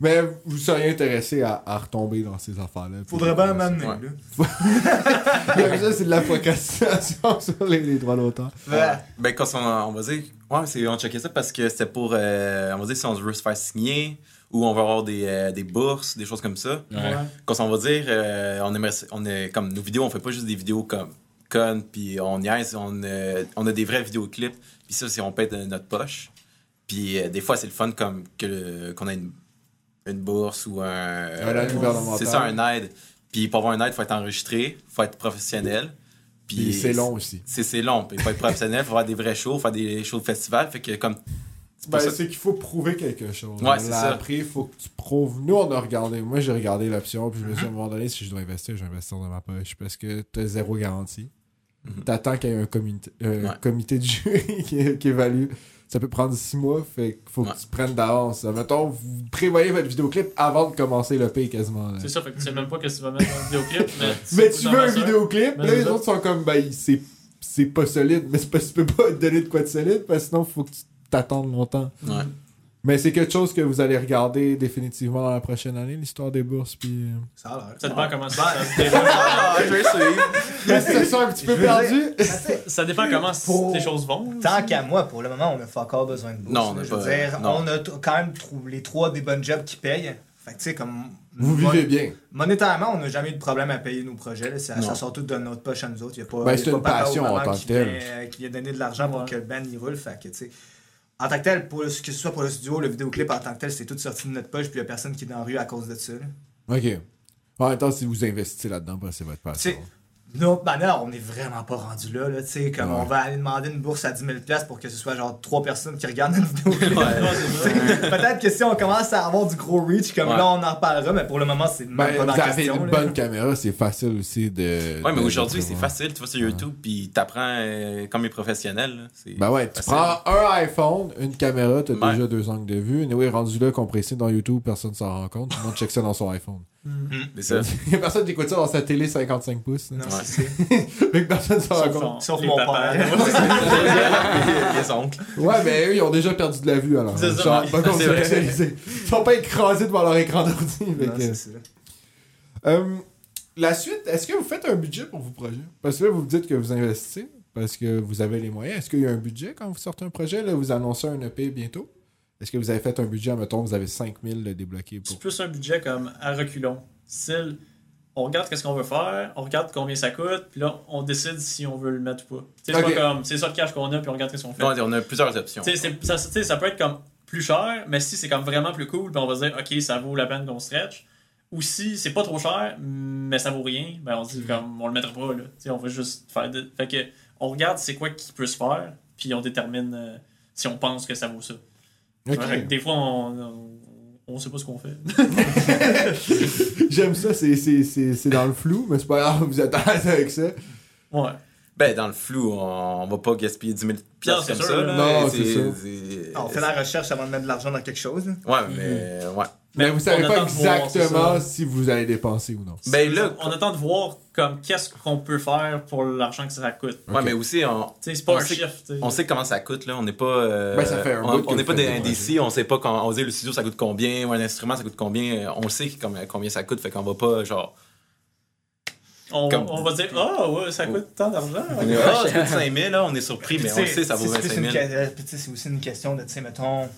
Mais vous seriez intéressé à, à retomber dans ces affaires-là. Faudrait bien m'amener, Ouais. là. Ça, c'est de la procrastination sur les, les droits d'auteur. Ouais. Ben, quand on, on va dire, ouais, c'est, on checkait ça parce que c'était pour, euh, on va dire, si on veut se faire signer ou on va avoir des, euh, des bourses, des choses comme ça. Ouais. Quand on va dire, euh, on aimerait, on est, comme nos vidéos, on fait pas juste des vidéos comme connes, puis on niaise, on, euh, on a des vrais vidéoclips, puis ça, c'est on de notre poche. Puis euh, des fois, c'est le fun comme que qu'on a une, une bourse ou un. Un aide gouvernementale. C'est ça, un aide. Puis pour avoir un aide, il faut être enregistré, il faut être professionnel. Puis c'est long aussi. C'est c'est long. Puis il faut être professionnel, il faut faire des vrais shows, faire des shows de festival. Fait que comme. C'est Ben, c'est qu'il faut prouver quelque chose. Ouais, c'est ça. appris, il faut que tu prouves. Nous, on a regardé. Moi, j'ai regardé l'option, puis je me suis dit, à un moment donné, si je dois investir, je vais investir dans ma poche. Parce que t'as zéro garantie. Mhm. T'attends qu'il y ait un comité, euh, Ouais. comité de jury qui, qui évalue. Ça peut prendre six mois, fait qu'il faut Ouais. que tu prennes d'avance. Mettons, vous prévoyez votre vidéoclip avant de commencer le pay quasiment. C'est ça, fait que tu sais même pas que tu vas mettre le vidéoclip. Mais, Mais c'est tu veux un vidéoclip, là, les autres sont comme, ben, c'est, c'est pas solide, mais c'est parce que tu peux pas te donner de quoi de solide, parce que sinon, faut que tu t'attendes longtemps. Ouais. Mais c'est quelque chose que vous allez regarder définitivement dans la prochaine année, l'histoire des bourses, puis... euh, Ça a l'air. Ça dépend comment ça, ça se Ah, je vais. Mais c'est ça un petit peu perdu. Ça dépend comment Pour- les choses vont. Tant qu'à moi, pour le moment, on n'a pas encore besoin de bourse. Non, on Je veux dire, non. on a quand même trouvé les trois des bonnes jobs qui payent. Fait que, tu sais, comme. Vous mon- vivez bien. Monétairement, on n'a jamais eu de problème à payer nos projets. là. Ça, sort tout de notre poche à nous autres. Il y a pas, Ben, il y a c'est pas une passion en tant qui que telle. vient, euh, qui vient donner de l'argent pour que le band y roule. Fait que, tu sais, en tant que tel, pour le- que ce soit pour le studio, le vidéoclip en tant que tel, c'est tout sorti de notre poche. Puis il n'y a personne qui est dans la rue à cause de ça. là. Ok. En même temps, si vous investissez là-dedans, ben, c'est votre passion. C'est- Notre manière, on est vraiment pas rendu là. là tu sais, comme Ouais. on va aller demander une bourse à 10 000 pour que ce soit genre trois personnes qui regardent une vidéo. Ouais. Peut-être que si on commence à avoir du gros reach, comme Ouais. là on en reparlera, mais pour le moment c'est même Ben, pas dans vous la avez question. une là. bonne caméra, c'est facile aussi de... Ouais, mais aujourd'hui, c'est facile. Tu vas sur YouTube, puis t'apprends euh, comme les professionnels. Ben ouais, tu prends un iPhone, une caméra, t'as Ouais. déjà deux angles de vue. Et oui, rendu là, compressé dans YouTube, personne s'en rend compte. Tout le monde check ça dans son iPhone. C'est ça. Il y a personne qui écoute ça dans sa télé 55 pouces. Non, Fait que personne s'en rend Sauf compte. Sauf mon père. les, les oncles. Ouais, mais eux, ils ont déjà perdu de la vue alors. C'est Ils ça. Ils sont pas écrasés devant leur écran d'ordi. Euh, la suite, est-ce que vous faites un budget pour vos projets? Parce que là, vous me dites que vous investissez parce que vous avez les moyens. Est-ce qu'il y a un budget quand vous sortez un projet? Là, vous annoncez un EP bientôt. Est-ce que vous avez fait un budget, mettons, vous avez 5000 de débloqués pour... C'est plus un budget comme à reculons. Style, on regarde qu'est-ce qu'on veut faire, on regarde combien ça coûte, puis là, on décide si on veut le mettre ou pas. C'est pas comme, c'est ça le cash qu'on a, puis on regarde qu'est-ce qu'on fait. Non, on a plusieurs options. Ça, ça peut être comme plus cher, mais si c'est comme vraiment plus cool, ben on va se dire, ok, ça vaut la peine qu'on stretch. Ou si c'est pas trop cher, mais ça vaut rien, ben on se dit, comme, on le mettra pas, là. On va juste faire. De... Fait que, on regarde c'est quoi qui peut se faire, puis on détermine euh, si on pense que ça vaut ça. Ok. Fait que des fois, on, on, on sait pas ce qu'on fait. J'aime ça, c'est- c'est c'est- c'est dans le flou, mais c'est pas grave, vous êtes à l'aise avec ça. Ouais. Ben, dans le flou, on, on va pas gaspiller 10 000 Non, piastres c'est comme sûr, ça. là. Non, c'est ça. c'est- On fait la recherche avant de mettre de l'argent dans quelque chose. là. Ouais, mais... Ouais. Mais vous savez on pas voir, exactement si vous allez dépenser ou non. Ben là... on attend de voir comme qu'est-ce qu'on peut faire pour l'argent que ça coûte. Ouais, mais aussi, on, c'est pas On un sait- chiffre. on sait comment ça coûte, là. On n'est pas... euh, Ben, ça fait un on on n'est pas des indécis, on sait pas quand... On dit le studio, ça coûte combien, ou un instrument, ça coûte combien. On le sait combien, combien ça coûte, fait qu'on va pas, genre... On, Comme- on va dire, ah ouais, ça coûte tant d'argent. On est, ah, ça coûte 5 000, là, on est surpris, mais on sait, ça vaut c'est plus 25 une 000. que- euh, puis, C'est aussi une question de, tu sais, mettons,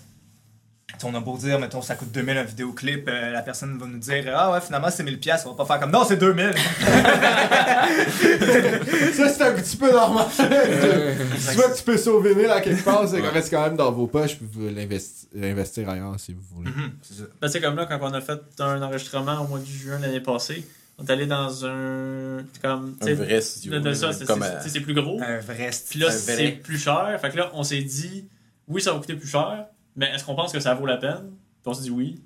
on a beau dire, mettons, ça coûte 2000 un vidéoclip, euh, la personne va nous dire, ah ouais, finalement c'est 1000 pièces, on va pas faire comme, non, c'est 2000. Ça, c'est un petit peu normal. tu vois tu peux sauver 1000 à quelque part, c'est qu'on reste quand même dans vos poches, puis vous l'investi- l'investir ailleurs si vous voulez. Mhm, c'est ça. Ben, c'est comme là, quand on a fait un enregistrement au mois de juin l'année passée, on est allé dans un. Comme. tu Un vrai studio. c'est plus gros. Un vrai Puis style. là, un c'est vrai. plus cher. Fait que là, on s'est dit, oui, ça va coûter plus cher, mais est-ce qu'on pense que ça vaut la peine? Puis on s'est dit oui.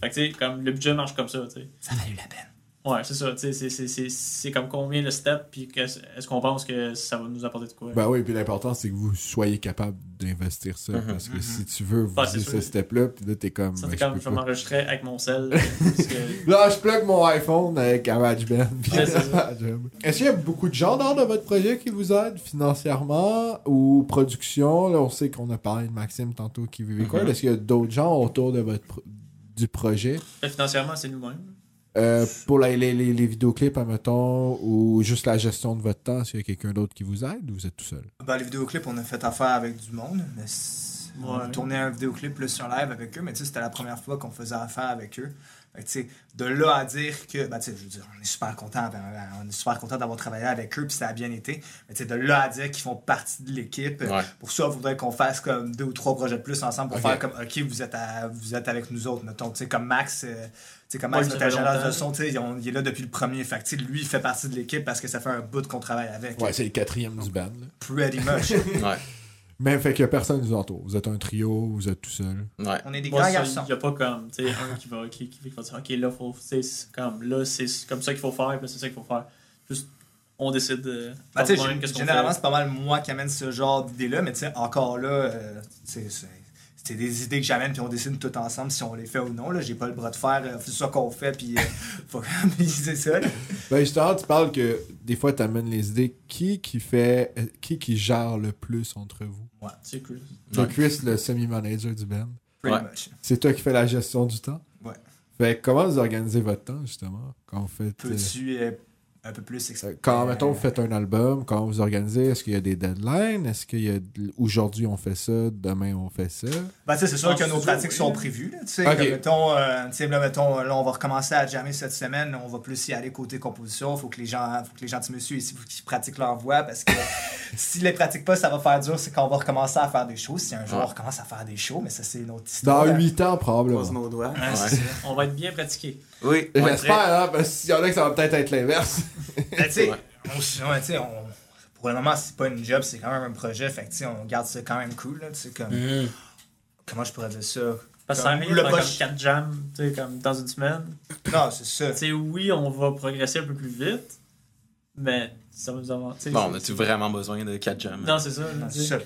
Fait que, tu sais, comme le budget marche comme ça, tu sais. Ça valut la peine. Ouais, c'est ça, tu sais, c'est- c'est- c'est c'est comme combien le step, puis est-ce qu'on pense que ça va nous apporter de quoi? Ben oui, puis l'important, c'est que vous soyez capable d'investir ça, Mhm. parce que Mhm. si tu veux Ah, viser c'est ce sûr. step-là, puis là, t'es comme... ça, ben, c'est je comme je pas. m'enregistrer avec mon sel. que- Là, je plug mon iPhone avec GarageBand. puis Ouais, c'est ça. j'aime. Est-ce qu'il y a beaucoup de gens dans de votre projet qui vous aident financièrement ou production? Là, on sait qu'on a parlé de Maxime tantôt qui vivait quoi. Mhm. Est-ce qu'il y a d'autres gens autour de votre pro- du projet? Fait financièrement, c'est nous-mêmes. Euh, pour la- les, les, les vidéoclips, admettons, ou juste la gestion de votre temps, est-ce qu'il y a quelqu'un d'autre qui vous aide ou vous êtes tout seul? Ben, les vidéoclips, on a fait affaire avec du monde, mais on a tourné un vidéoclip plus sur live avec eux, mais tu sais, c'était la première fois qu'on faisait affaire avec eux. Fait de là à dire que, ben, je veux dire, on est super content, on est super content d'avoir travaillé avec eux, puis ça a bien été. Mais de là à dire qu'ils font partie de l'équipe, Ouais. pour ça, il faudrait qu'on fasse comme deux ou trois projets de plus ensemble pour faire comme, ok, vous êtes, à- vous êtes avec nous autres, mettons, comme Max. euh, tu sais, comme Max, notre longtemps. de son, il est là depuis le premier. Fait que, lui, il fait partie de l'équipe parce que ça fait un bout qu'on travaille avec. Ouais, c'est le quatrième du band. là. Pretty much. Ouais. Mais fait que personne ne vous entoure. Vous êtes un trio, vous êtes tout seul. Ouais. on est des grands garçons. Il n'y a pas comme, tu sais, un qui va, qui, qui va dire, OK, là, faut, tu sais, c'est comme, là, c'est comme ça qu'il faut faire, puis c'est ça qu'il faut faire. Juste, on décide. Ben, qu'on généralement, c'est pas mal moi qui amène ce genre d'idées-là, mais tu sais, encore là, euh, tu sais, c'est c'est des idées que j'amène, puis on décide tout ensemble si on les fait ou non. Là, j'ai pas le bras de fer, euh, c'est ça qu'on fait, puis euh, faut puis c'est ça. là. Ben justement, tu parles que des fois, tu amènes les idées. Qui qui fait... euh, Qui qui gère le plus entre vous? C'est cool. Toi, Ouais. Chris, le semi-manager du band. Pretty Ouais. much. C'est toi qui fais la gestion du temps? Ouais. Fait que comment vous organisez votre temps, justement? Quand vous faites... Peux-tu euh, un peu plus euh? Quand, mettons, vous faites un album, comment vous organisez? Est-ce qu'il y a des deadlines? Est-ce qu'il y a... Aujourd'hui, on fait ça, demain, on fait ça? Ben, tu sais, c'est sûr que nos pratiques oui. sont prévues. Là, tu sais, Ok. comme, mettons, euh, tu sais, là, mettons, là, on va recommencer à jammer cette semaine. On va plus y aller côté composition. faut que les gens, faut que les gentils messieurs ici, faut qu'ils pratiquent leur voix parce que s'ils les pratiquent pas, ça va faire dur. C'est quand on va recommencer à faire des shows. Si un jour on recommence à faire des shows, mais ça, c'est une autre histoire. Dans. 8 ans, probablement. Ouais, Ouais. ça. On va être bien pratiqué. Oui. J'espère, hein, parce qu'il y en a que ça va peut-être être l'inverse. Ben, tu sais, Ouais. on on- pour le moment, c'est pas une job, c'est quand même un projet. Fait que, tu sais, on garde ça quand même cool. Là, tu sais, comme, Mhm. Comment je pourrais dire ça? Parce que ça arrive le poche- comme 4 jams, tu sais, comme dans une semaine. Non, c'est ça. Tu sais, oui, on va progresser un peu plus vite, mais ça va nous avoir. Bon, on a-tu vraiment besoin de 4 jams? Non, c'est ça. Non, c'est ça.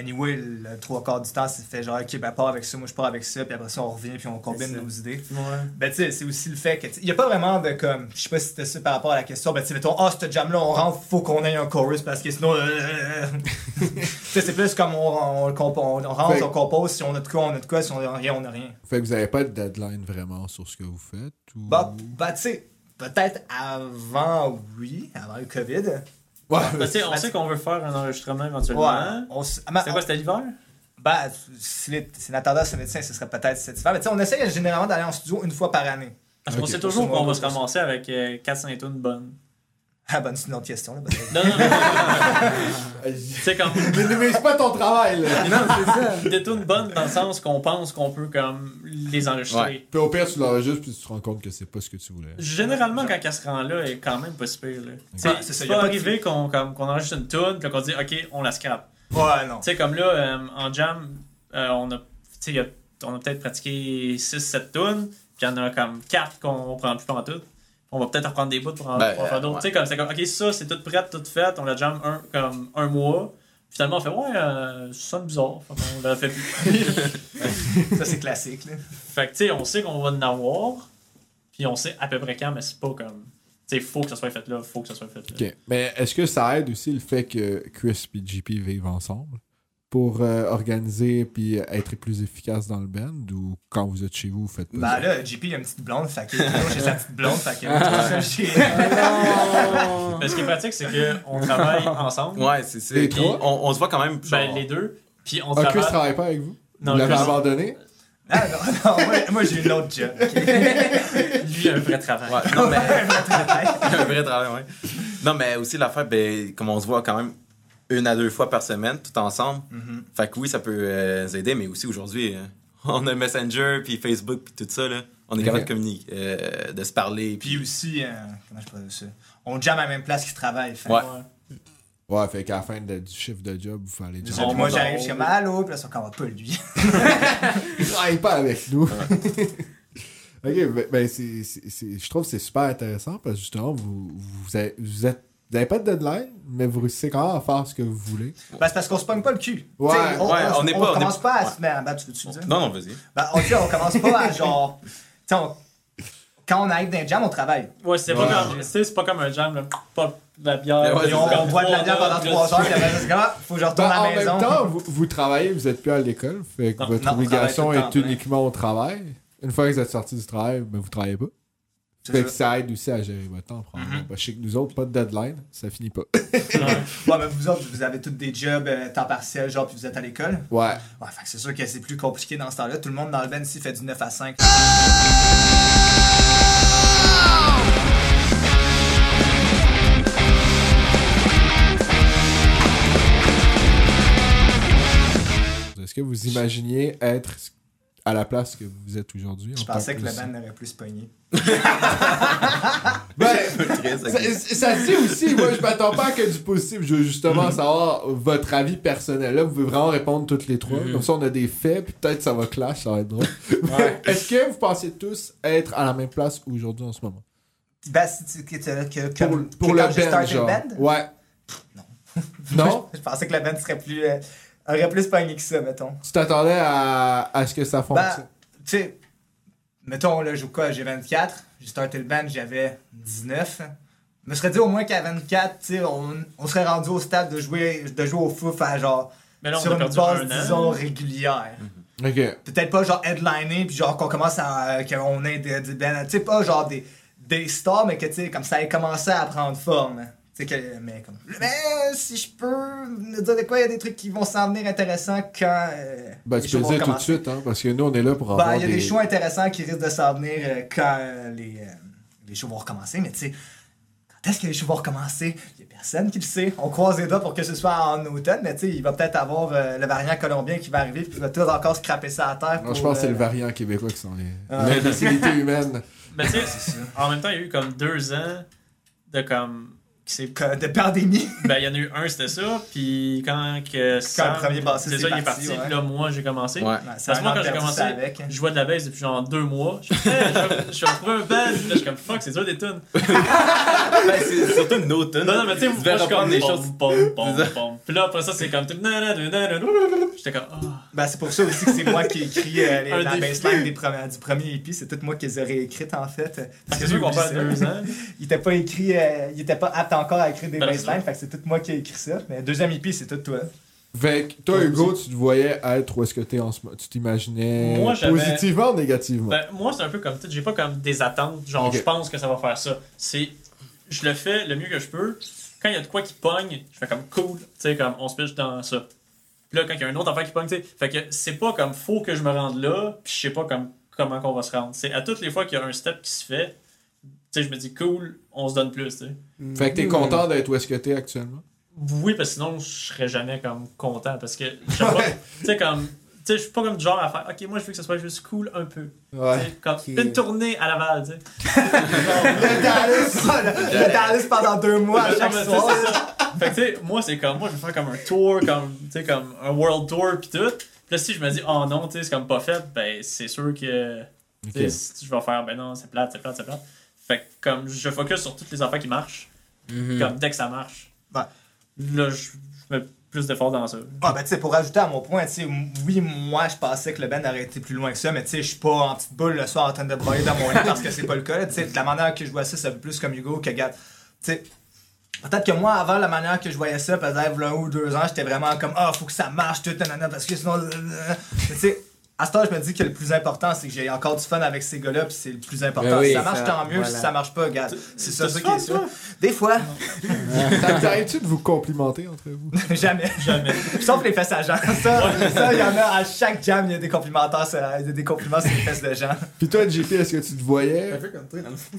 Anyway, le trois quarts du temps, c'est fait genre, ok, ben, pars avec ça, moi je pars avec ça, puis après ça, on revient, puis on combine nos idées. Ouais. Ben, tu sais, c'est aussi le fait que, il n'y a pas vraiment de comme, je sais pas si c'était ça par rapport à la question, ben, tu sais, mettons, ah, ce jam-là, on rentre, faut qu'on ait un chorus parce que sinon, euh, euh, tu sais, c'est plus comme on, on, on, compo- on rentre, Fait- on compose, si on a de quoi, on a de quoi, si on a rien, on a rien. Fait que vous avez pas de deadline vraiment sur ce que vous faites? Ou... Bah, bah tu sais, peut-être avant, oui, avant le COVID. Ouais, Ben, on Ben, sait qu'on veut faire un enregistrement éventuellement. Ouais. On, s- ah, C'est quoi, c'était l'hiver? Ben, si les- si la tendance médecin, ce serait peut-être cet hiver. Mais tu sais, on essaye généralement d'aller en studio une fois par année. Parce qu'on sait toujours qu'on va se ramasser avec 4-5 tonnes bonnes. Ah, bonne, c'est une autre question, là. peut-être. Non, non, non. tu sais, comme Minimise pas ton travail, là. Non, c'est ça. des tunes bonnes dans le sens qu'on pense qu'on peut comme les enregistrer. Ouais. Puis au pire, tu l'enregistres puis tu te rends compte que c'est pas ce que tu voulais. Généralement, quand elle se rend là, elle est quand même pas super. Là. Tu sais, Ouais, c'est c'est pas de- arrivé qu'on comme, qu'on enregistre une tune puis qu'on dit OK, on la scrape. Ouais, non. Tu sais, comme là, euh, en jam, euh, on a, on a peut-être pratiqué 6-7 tunes, puis il y en a comme 4 qu'on prend plus pendant tout. On va peut-être reprendre des bouts pour en, Ben, pour en faire d'autres. ouais. Tu sais, comme c'est comme OK, ça, c'est tout prêt, tout fait, on l'a jam un, comme un mois. Finalement, on fait Ouais, euh, ça sonne bizarre. Fait qu'on l'a fait plus. Ça, c'est classique, là. fait que, tu sais, on sait qu'on va en avoir, puis on sait à peu près quand, mais c'est pas comme. Tu sais, faut que ça soit fait là, faut que ça soit fait là. Ok. Mais est-ce que ça aide aussi le fait que Chris et JP vivent ensemble? Pour euh, organiser puis être plus efficace dans le band ou quand vous êtes chez vous, vous faites pas Ben ça? là, JP, il a une petite blonde, fait que j'ai sa petite blonde, fait que Mais ce qui est pratique, c'est qu'on travaille ensemble. Ouais, c'est ça. On, on se voit quand même. Ben, les deux. Puis on Ah, Chris travaille. travaille pas avec vous? Non, vous l'avez abandonné? Ah, non, non, moi, moi, j'ai une autre job. Lui, a un vrai travail. Ouais, non, mais. un vrai travail, ouais. Non, mais aussi l'affaire, ben, comme on se voit quand même une à deux fois par semaine, tout ensemble. Mhm. Fait que oui, ça peut euh, nous aider, mais aussi aujourd'hui, euh, on a Messenger, puis Facebook, puis tout ça, là. On est capable de communiquer, euh, de se parler. Puis Puis aussi, euh, comment je peux dire ça? On jamme à la même place qu'ils travaillent. Fait. Ouais. Ouais, fait qu'à la fin de- du chiffre de job, vous fallait dire. Moi, j'arrive, je suis comme allô, puis là, comme Ah, pas lui. Il travaille pas avec nous. ok, ben, ben, c'est, c'est- c'est- je trouve que c'est super intéressant parce que justement, vous, vous, avez, vous êtes. Vous n'avez pas de deadline, mais vous réussissez quand même à faire ce que vous voulez. Ben, c'est parce qu'on se pogne pas le cul. Ouais, on, ouais, on, on est on pas- on commence est- pas à ouais. se mettre. Ben, tu veux-tu dire? Non, non, vas-y. Ben, on, dit, on commence pas à genre. T'sais, quand on arrive dans un jam, on travaille. Ouais, c'est Ouais. pas, comme- tu sais, c'est pas comme un jam, là. Pas de la bière. Ouais, on, on boit de la bière pendant puis 3 là, heures, puis après, c'est comme Ah, faut que je retourne Ben, à en la maison. même temps, vous, vous travaillez, vous n'êtes plus à l'école, fait que Non, votre non, obligation est temps, uniquement au travail. Une fois que vous êtes sorti du travail, ben, vous travaillez pas. Fait que ça. aide aussi à gérer votre temps, probablement. Parce que je sais que nous autres, pas de deadline, ça finit pas. Ouais. Ouais, mais vous autres, vous avez tous des jobs euh, temps partiel, genre, puis vous êtes à l'école? Ouais. Ouais, fait que c'est sûr que c'est plus compliqué dans ce temps-là. Tout le monde dans le band ici fait du 9 à 5. Est-ce que vous imaginiez être à la place que vous êtes aujourd'hui? Je pensais que le band aurait plus pogné. Ben, ça, se dit aussi, moi je m'attends pas à que du positif, je veux justement Mhm. savoir votre avis personnel. Là, vous pouvez vraiment répondre toutes les trois. Mhm. Comme ça, on a des faits, puis peut-être ça va clash, ça va être drôle. Ouais. Est-ce que vous pensez tous être à la même place aujourd'hui en ce moment? Ben, si tu que, que, que, Pour, pour le band, genre. band? Ouais. non? Je pensais que le band serait plus. euh, aurait plus pogné que ça, mettons. Tu t'attendais à, à ce que ça fonctionne? Ben, tu sais, mettons, là, j'ai quoi, j'ai 24. J'ai starté le band, j'avais 19. Je me serais dit au moins qu'à 24, tu sais, on, on serait rendu au stade de jouer, de jouer au fouf à genre. Mais là, on sur a une base, un an. disons, régulière. Ok. Peut-être pas genre headliner, puis genre qu'on commence à. qu'on ait des. des tu sais, pas genre des, des stars, mais que tu sais, comme ça ait commencé à prendre forme. Sais, que. Mais comme. Mais si je peux me dire de quoi, il y a des trucs qui vont s'en venir intéressants quand. euh, Ben, les tu peux le vont dire tout de suite, hein, parce que nous, on est là pour Ben, avoir il y a des... des... shows intéressants qui risquent de s'en venir euh, quand euh, les, euh, les shows vont recommencer, mais tu sais, quand est-ce que les shows vont recommencer? Il n'y a personne qui le sait. On croise les doigts pour que ce soit en automne, mais tu sais, il va peut-être avoir euh, le variant colombien qui va arriver, puis il va tout encore scraper ça à terre. Non, je pense que c'est euh, le variant québécois qui sont les... Ah. L'imbécilité humaine. Mais tu sais, en même temps, il y a eu comme deux ans de comme. Que- de pandémie. Ben, il y en a eu un, c'était ça. Puis quand que Sam- le premier bassiste c'est ça, est il est parti, parti. ouais. Puis là, moi, j'ai commencé. Ouais. Ouais, Parce que moi, quand j'ai commencé, avec. je jouais de la bass depuis genre deux mois. Je fais, je retrouver un band. Je suis comme, fuck, c'est dur des tunes. Ben, c'est surtout une autre tune. Non, non, mais tu sais, moi, je suis comme, des choses. pom, pom, C'est. Puis là, après ça, c'est comme, j'étais comme, ah. Ben, c'est pour ça aussi que c'est moi qui ai écrit euh, les- la des- baseline des premiers, du premier EP. C'est tout moi qui les aurais écrites en fait. C'est sûr qu'on fait deux ans. Il était pas écrit, euh, il était pas apte encore à écrire des Ben, baselines, fait que c'est tout moi qui ai écrit ça. Mais deuxième EP, c'est tout toi. Fait que toi, Hugo, tu te voyais être où est-ce que t'es en ce moment? Tu t'imaginais Moi, positivement ou négativement? Ben, moi, c'est un peu comme, tu sais, j'ai pas comme des attentes, genre, je pense que ça va faire ça. C'est, je le fais le mieux que je peux. Quand il y a de quoi qui pogne, je fais comme cool, tu sais, comme on se pitch dans ça. Puis là, quand il y a un autre affaire qui pogne, tu sais, fait que c'est pas comme faut que je me rende là, puis je sais pas comme, comment qu'on va se rendre. C'est à toutes les fois qu'il y a un step qui se fait, sais, je me dis cool, on se donne plus, tu sais. Fait que t'es content d'être où est-ce que t'es actuellement? Oui, parce que sinon, je serais jamais comme content, parce que, je sais pas, tu sais, comme, tu sais, je suis pas comme du genre à faire, ok, moi, je veux que ce soit juste cool un peu. Tu sais, Comme une tournée à Laval, tu sais. Le Dallas, le, le Dallas pendant deux mois à chaque soir. Fait que tu sais, moi c'est comme moi je veux faire comme un tour, comme tu sais comme un world tour puis tout. Puis là si je me dis oh non, tu sais c'est comme pas fait, ben c'est sûr que tu sais, Ok. si je vais faire ben non, c'est plate, c'est plate, c'est plate. Fait que comme je focus sur toutes les affaires qui marchent, Mhm. comme dès que ça marche. Ouais. Là je, je mets plus d'efforts dans ça. Ah ben tu sais, pour rajouter à mon point, tu sais, oui, moi je pensais que le band aurait été plus loin que ça, mais tu sais, je suis pas en petite boule le soir en train de broyer dans mon lit parce que c'est pas le cas. Tu sais, de la manière que je vois ça, ça fait plus comme Hugo que regarde. Tu sais, Peut-être que moi, avant, la manière que je voyais ça, peut-être un ou deux ans, j'étais vraiment comme, ah, faut que ça marche, tout, nanana, parce que sinon. Tu sais, à ce temps, je me dis que le plus important, c'est que j'ai encore du fun avec ces gars-là, puis c'est le plus important. Ben oui, si ça marche, ça- tant mieux. Si ça marche pas, regarde. C'est ça, ça qui est sûr. toi? Des fois, Ça vous arrive-tu de vous complimenter entre vous? jamais. Jamais. Sauf les fesses à gens. Ça, il y en a à chaque jam, il y a des complimentaires, il y a des compliments sur les fesses de gens. Puis toi, JP, est-ce que tu te voyais? Un peu comme toi, dans le fond.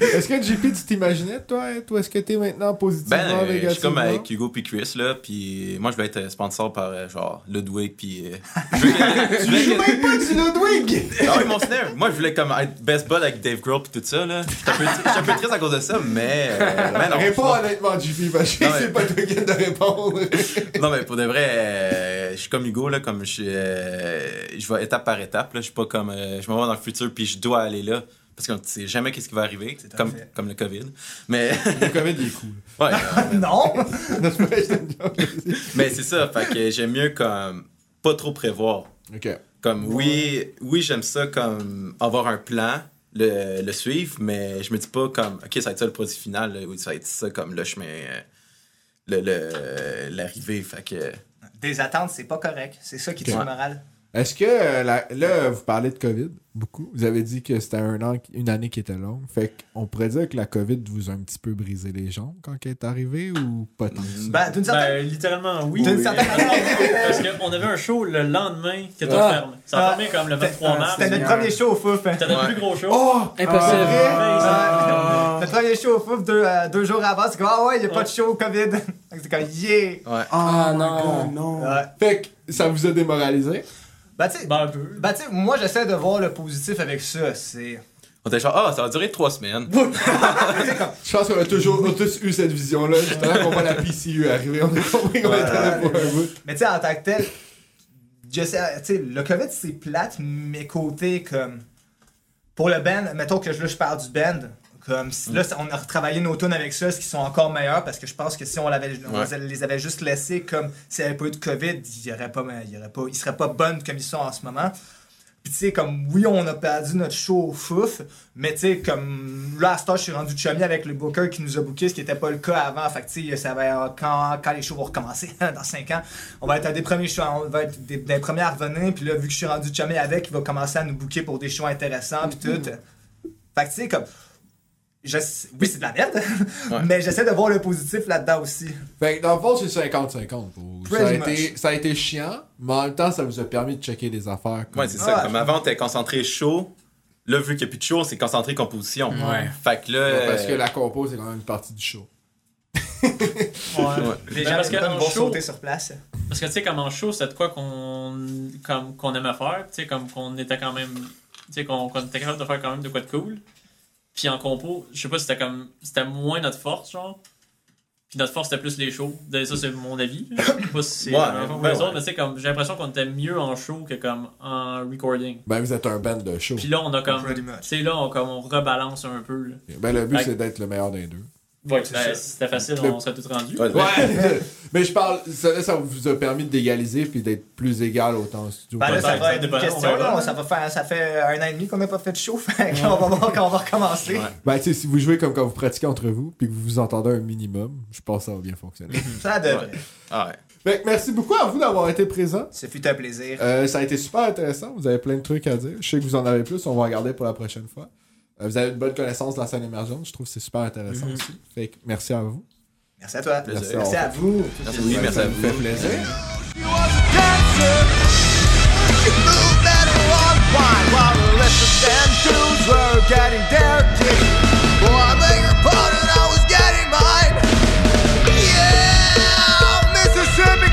Est-ce que JP, tu t'imaginais, toi, où est-ce que t'es maintenant, positivement, Ben, euh, je suis comme avec Hugo puis Chris, là, puis moi, je vais être sponsor par, euh, genre, Ludwig, puis... euh, je voulais même pas du Ludwig! Ah oui, mon snare! Moi, je voulais comme être best bud avec Dave Grohl puis tout ça, là. J'étais un peu, j'étais un peu triste à cause de ça, mais... euh, mais non, Réponds honnêtement, JP, parce que c'est pas toi qui de répondre. Non, mais pour de vrai, euh, je suis comme Hugo, là, comme je suis, euh, je vais étape par étape, là. Je suis pas comme, euh, je me vois dans le futur, puis je dois aller là. Parce qu'on ne sait jamais qu'est-ce qui va arriver, C'est comme, comme le COVID. Mais, Le COVID, il est cool. ouais, euh, Non! Mais c'est ça, fait que j'aime mieux comme pas trop prévoir. Ok. Comme, oui, oui j'aime ça comme avoir un plan, le, le suivre, mais je me dis pas comme, ok, ça va être ça le produit final, là, ou ça va être ça comme le chemin, euh, le, le, l'arrivée, fait que... Des attentes, c'est pas correct. C'est ça qui tue Ouais. le moral. Est-ce que, euh, la- là, vous parlez de COVID beaucoup. Vous avez dit que c'était un an, une année qui était longue. Fait qu'on pourrait dire que la COVID vous a un petit peu brisé les jambes quand elle est arrivée ou pas tant que ça? Ben, d'une certaine Ben, littéralement, oui. D'une certaine manière. Parce qu'on avait un show le lendemain que tout Ah. ferme. Ça a Ah. fermé comme le 23 mars. C'était notre premier show au Fouf. hein. C'était notre plus gros show. Oh! Impossible. Ouais. Notre premier show au Fouf, deux, euh, deux jours avant, c'est comme Ah ouais, il a pas de show au COVID. C'est comme Yeah! Ouais. Ah, my non. God, non. Ouais. Fait que ça vous a démoralisé? Ben, tu sais, Ben, un peu. tu sais, moi j'essaie de voir le positif avec ça. C'est. On était genre, ah, ça va durer trois semaines. Je pense qu'on a toujours on a tous eu cette vision-là. Justement, qu'on voit la PCU arriver. On a compris qu'on était là pour un bout. Mais tu sais, en tant que tel, je sais, tu sais, le COVID c'est plate, mais côté comme. Pour le band, mettons que je- là je parle du band, comme si- là on a retravaillé nos tunes avec ça, ce qui sont encore meilleurs parce que je pense que si on, l'avait, on Ouais. les avait juste laissés comme s'il n'y avait pas eu de COVID, ils auraient pas, ils auraient pas, ils seraient pas bonnes comme ils sont en ce moment. Puis tu sais, comme oui, on a perdu notre show au fouf, mais tu sais, comme là, à ce temps, je suis rendu chummy avec le booker qui nous a booké, ce qui n'était pas le cas avant. Fait que tu sais, ça va, quand, quand les shows vont recommencer, dans 5 ans, on va être à des premiers shows, on va être des, des premiers à revenir. Puis là, vu que je suis rendu chummy avec, il va commencer à nous booker pour des shows intéressants, puis tout. Fait que tu sais, comme. Je- oui, c'est de la merde, Ouais. mais j'essaie de voir le positif là-dedans aussi. Fait que dans le fond, c'est 50-50. pour vous. Ça a, été, much. ça a été chiant, mais en même temps, ça vous a permis de checker des affaires. comme- Ouais, c'est ça. Ah, Comme avant, on était concentré chaud. Là, vu qu'il n'y a plus de show, on s'est concentré composition. Ouais. Fait que là. Ouais, parce que euh, la compo, c'est quand même une partie du show. Ouais. Ouais. Les gens parce que en show- sauter sur place. Parce que tu sais, comme en show, c'était de quoi qu'on comme, qu'on aimait faire. Tu sais, comme qu'on était quand même. Tu sais, qu'on qu'on était capable de faire quand même de quoi de cool. Puis en compo, je sais pas, c'était comme. C'était moins notre force, genre. Puis notre force, c'était plus les shows. Ça, c'est mon avis. Je sais pas si c'est Ouais, pour ben les ouais. autres, mais tu sais, comme j'ai l'impression qu'on était mieux en show que comme en recording. Ben, vous êtes un band de show. Puis là, on a comme. Sais, là, on, comme, on rebalance un peu. Là. Ben, le but, c'est d'être le meilleur des deux. Ouais, ben, c'était facile, Le- on serait tous rendus. Ouais, Ouais! mais je parle, ça, ça vous a permis d'égaliser puis d'être plus égal autant en studio. Ben là, ça va être une question. Là. Ça, va faire, ça fait un an et demi qu'on n'a pas fait de show. Fait qu'on va voir quand on va recommencer. Ouais. Ben, tu sais, si vous jouez comme quand vous pratiquez entre vous puis que vous vous entendez un minimum, je pense que ça va bien fonctionner. Ça devrait. Ah ouais. Merci beaucoup à vous d'avoir été présents. Ce fut un plaisir. Euh, ça a été super intéressant. Vous avez plein de trucs à dire. Je sais que vous en avez plus. On va regarder pour la prochaine fois. Euh, vous avez une bonne connaissance de la scène émergente. Je trouve que c'est super intéressant mhm. aussi. Fait que merci à vous. Merci à toi. Merci, à, vous. Merci, merci à vous. Ça fait plaisir. Mississippi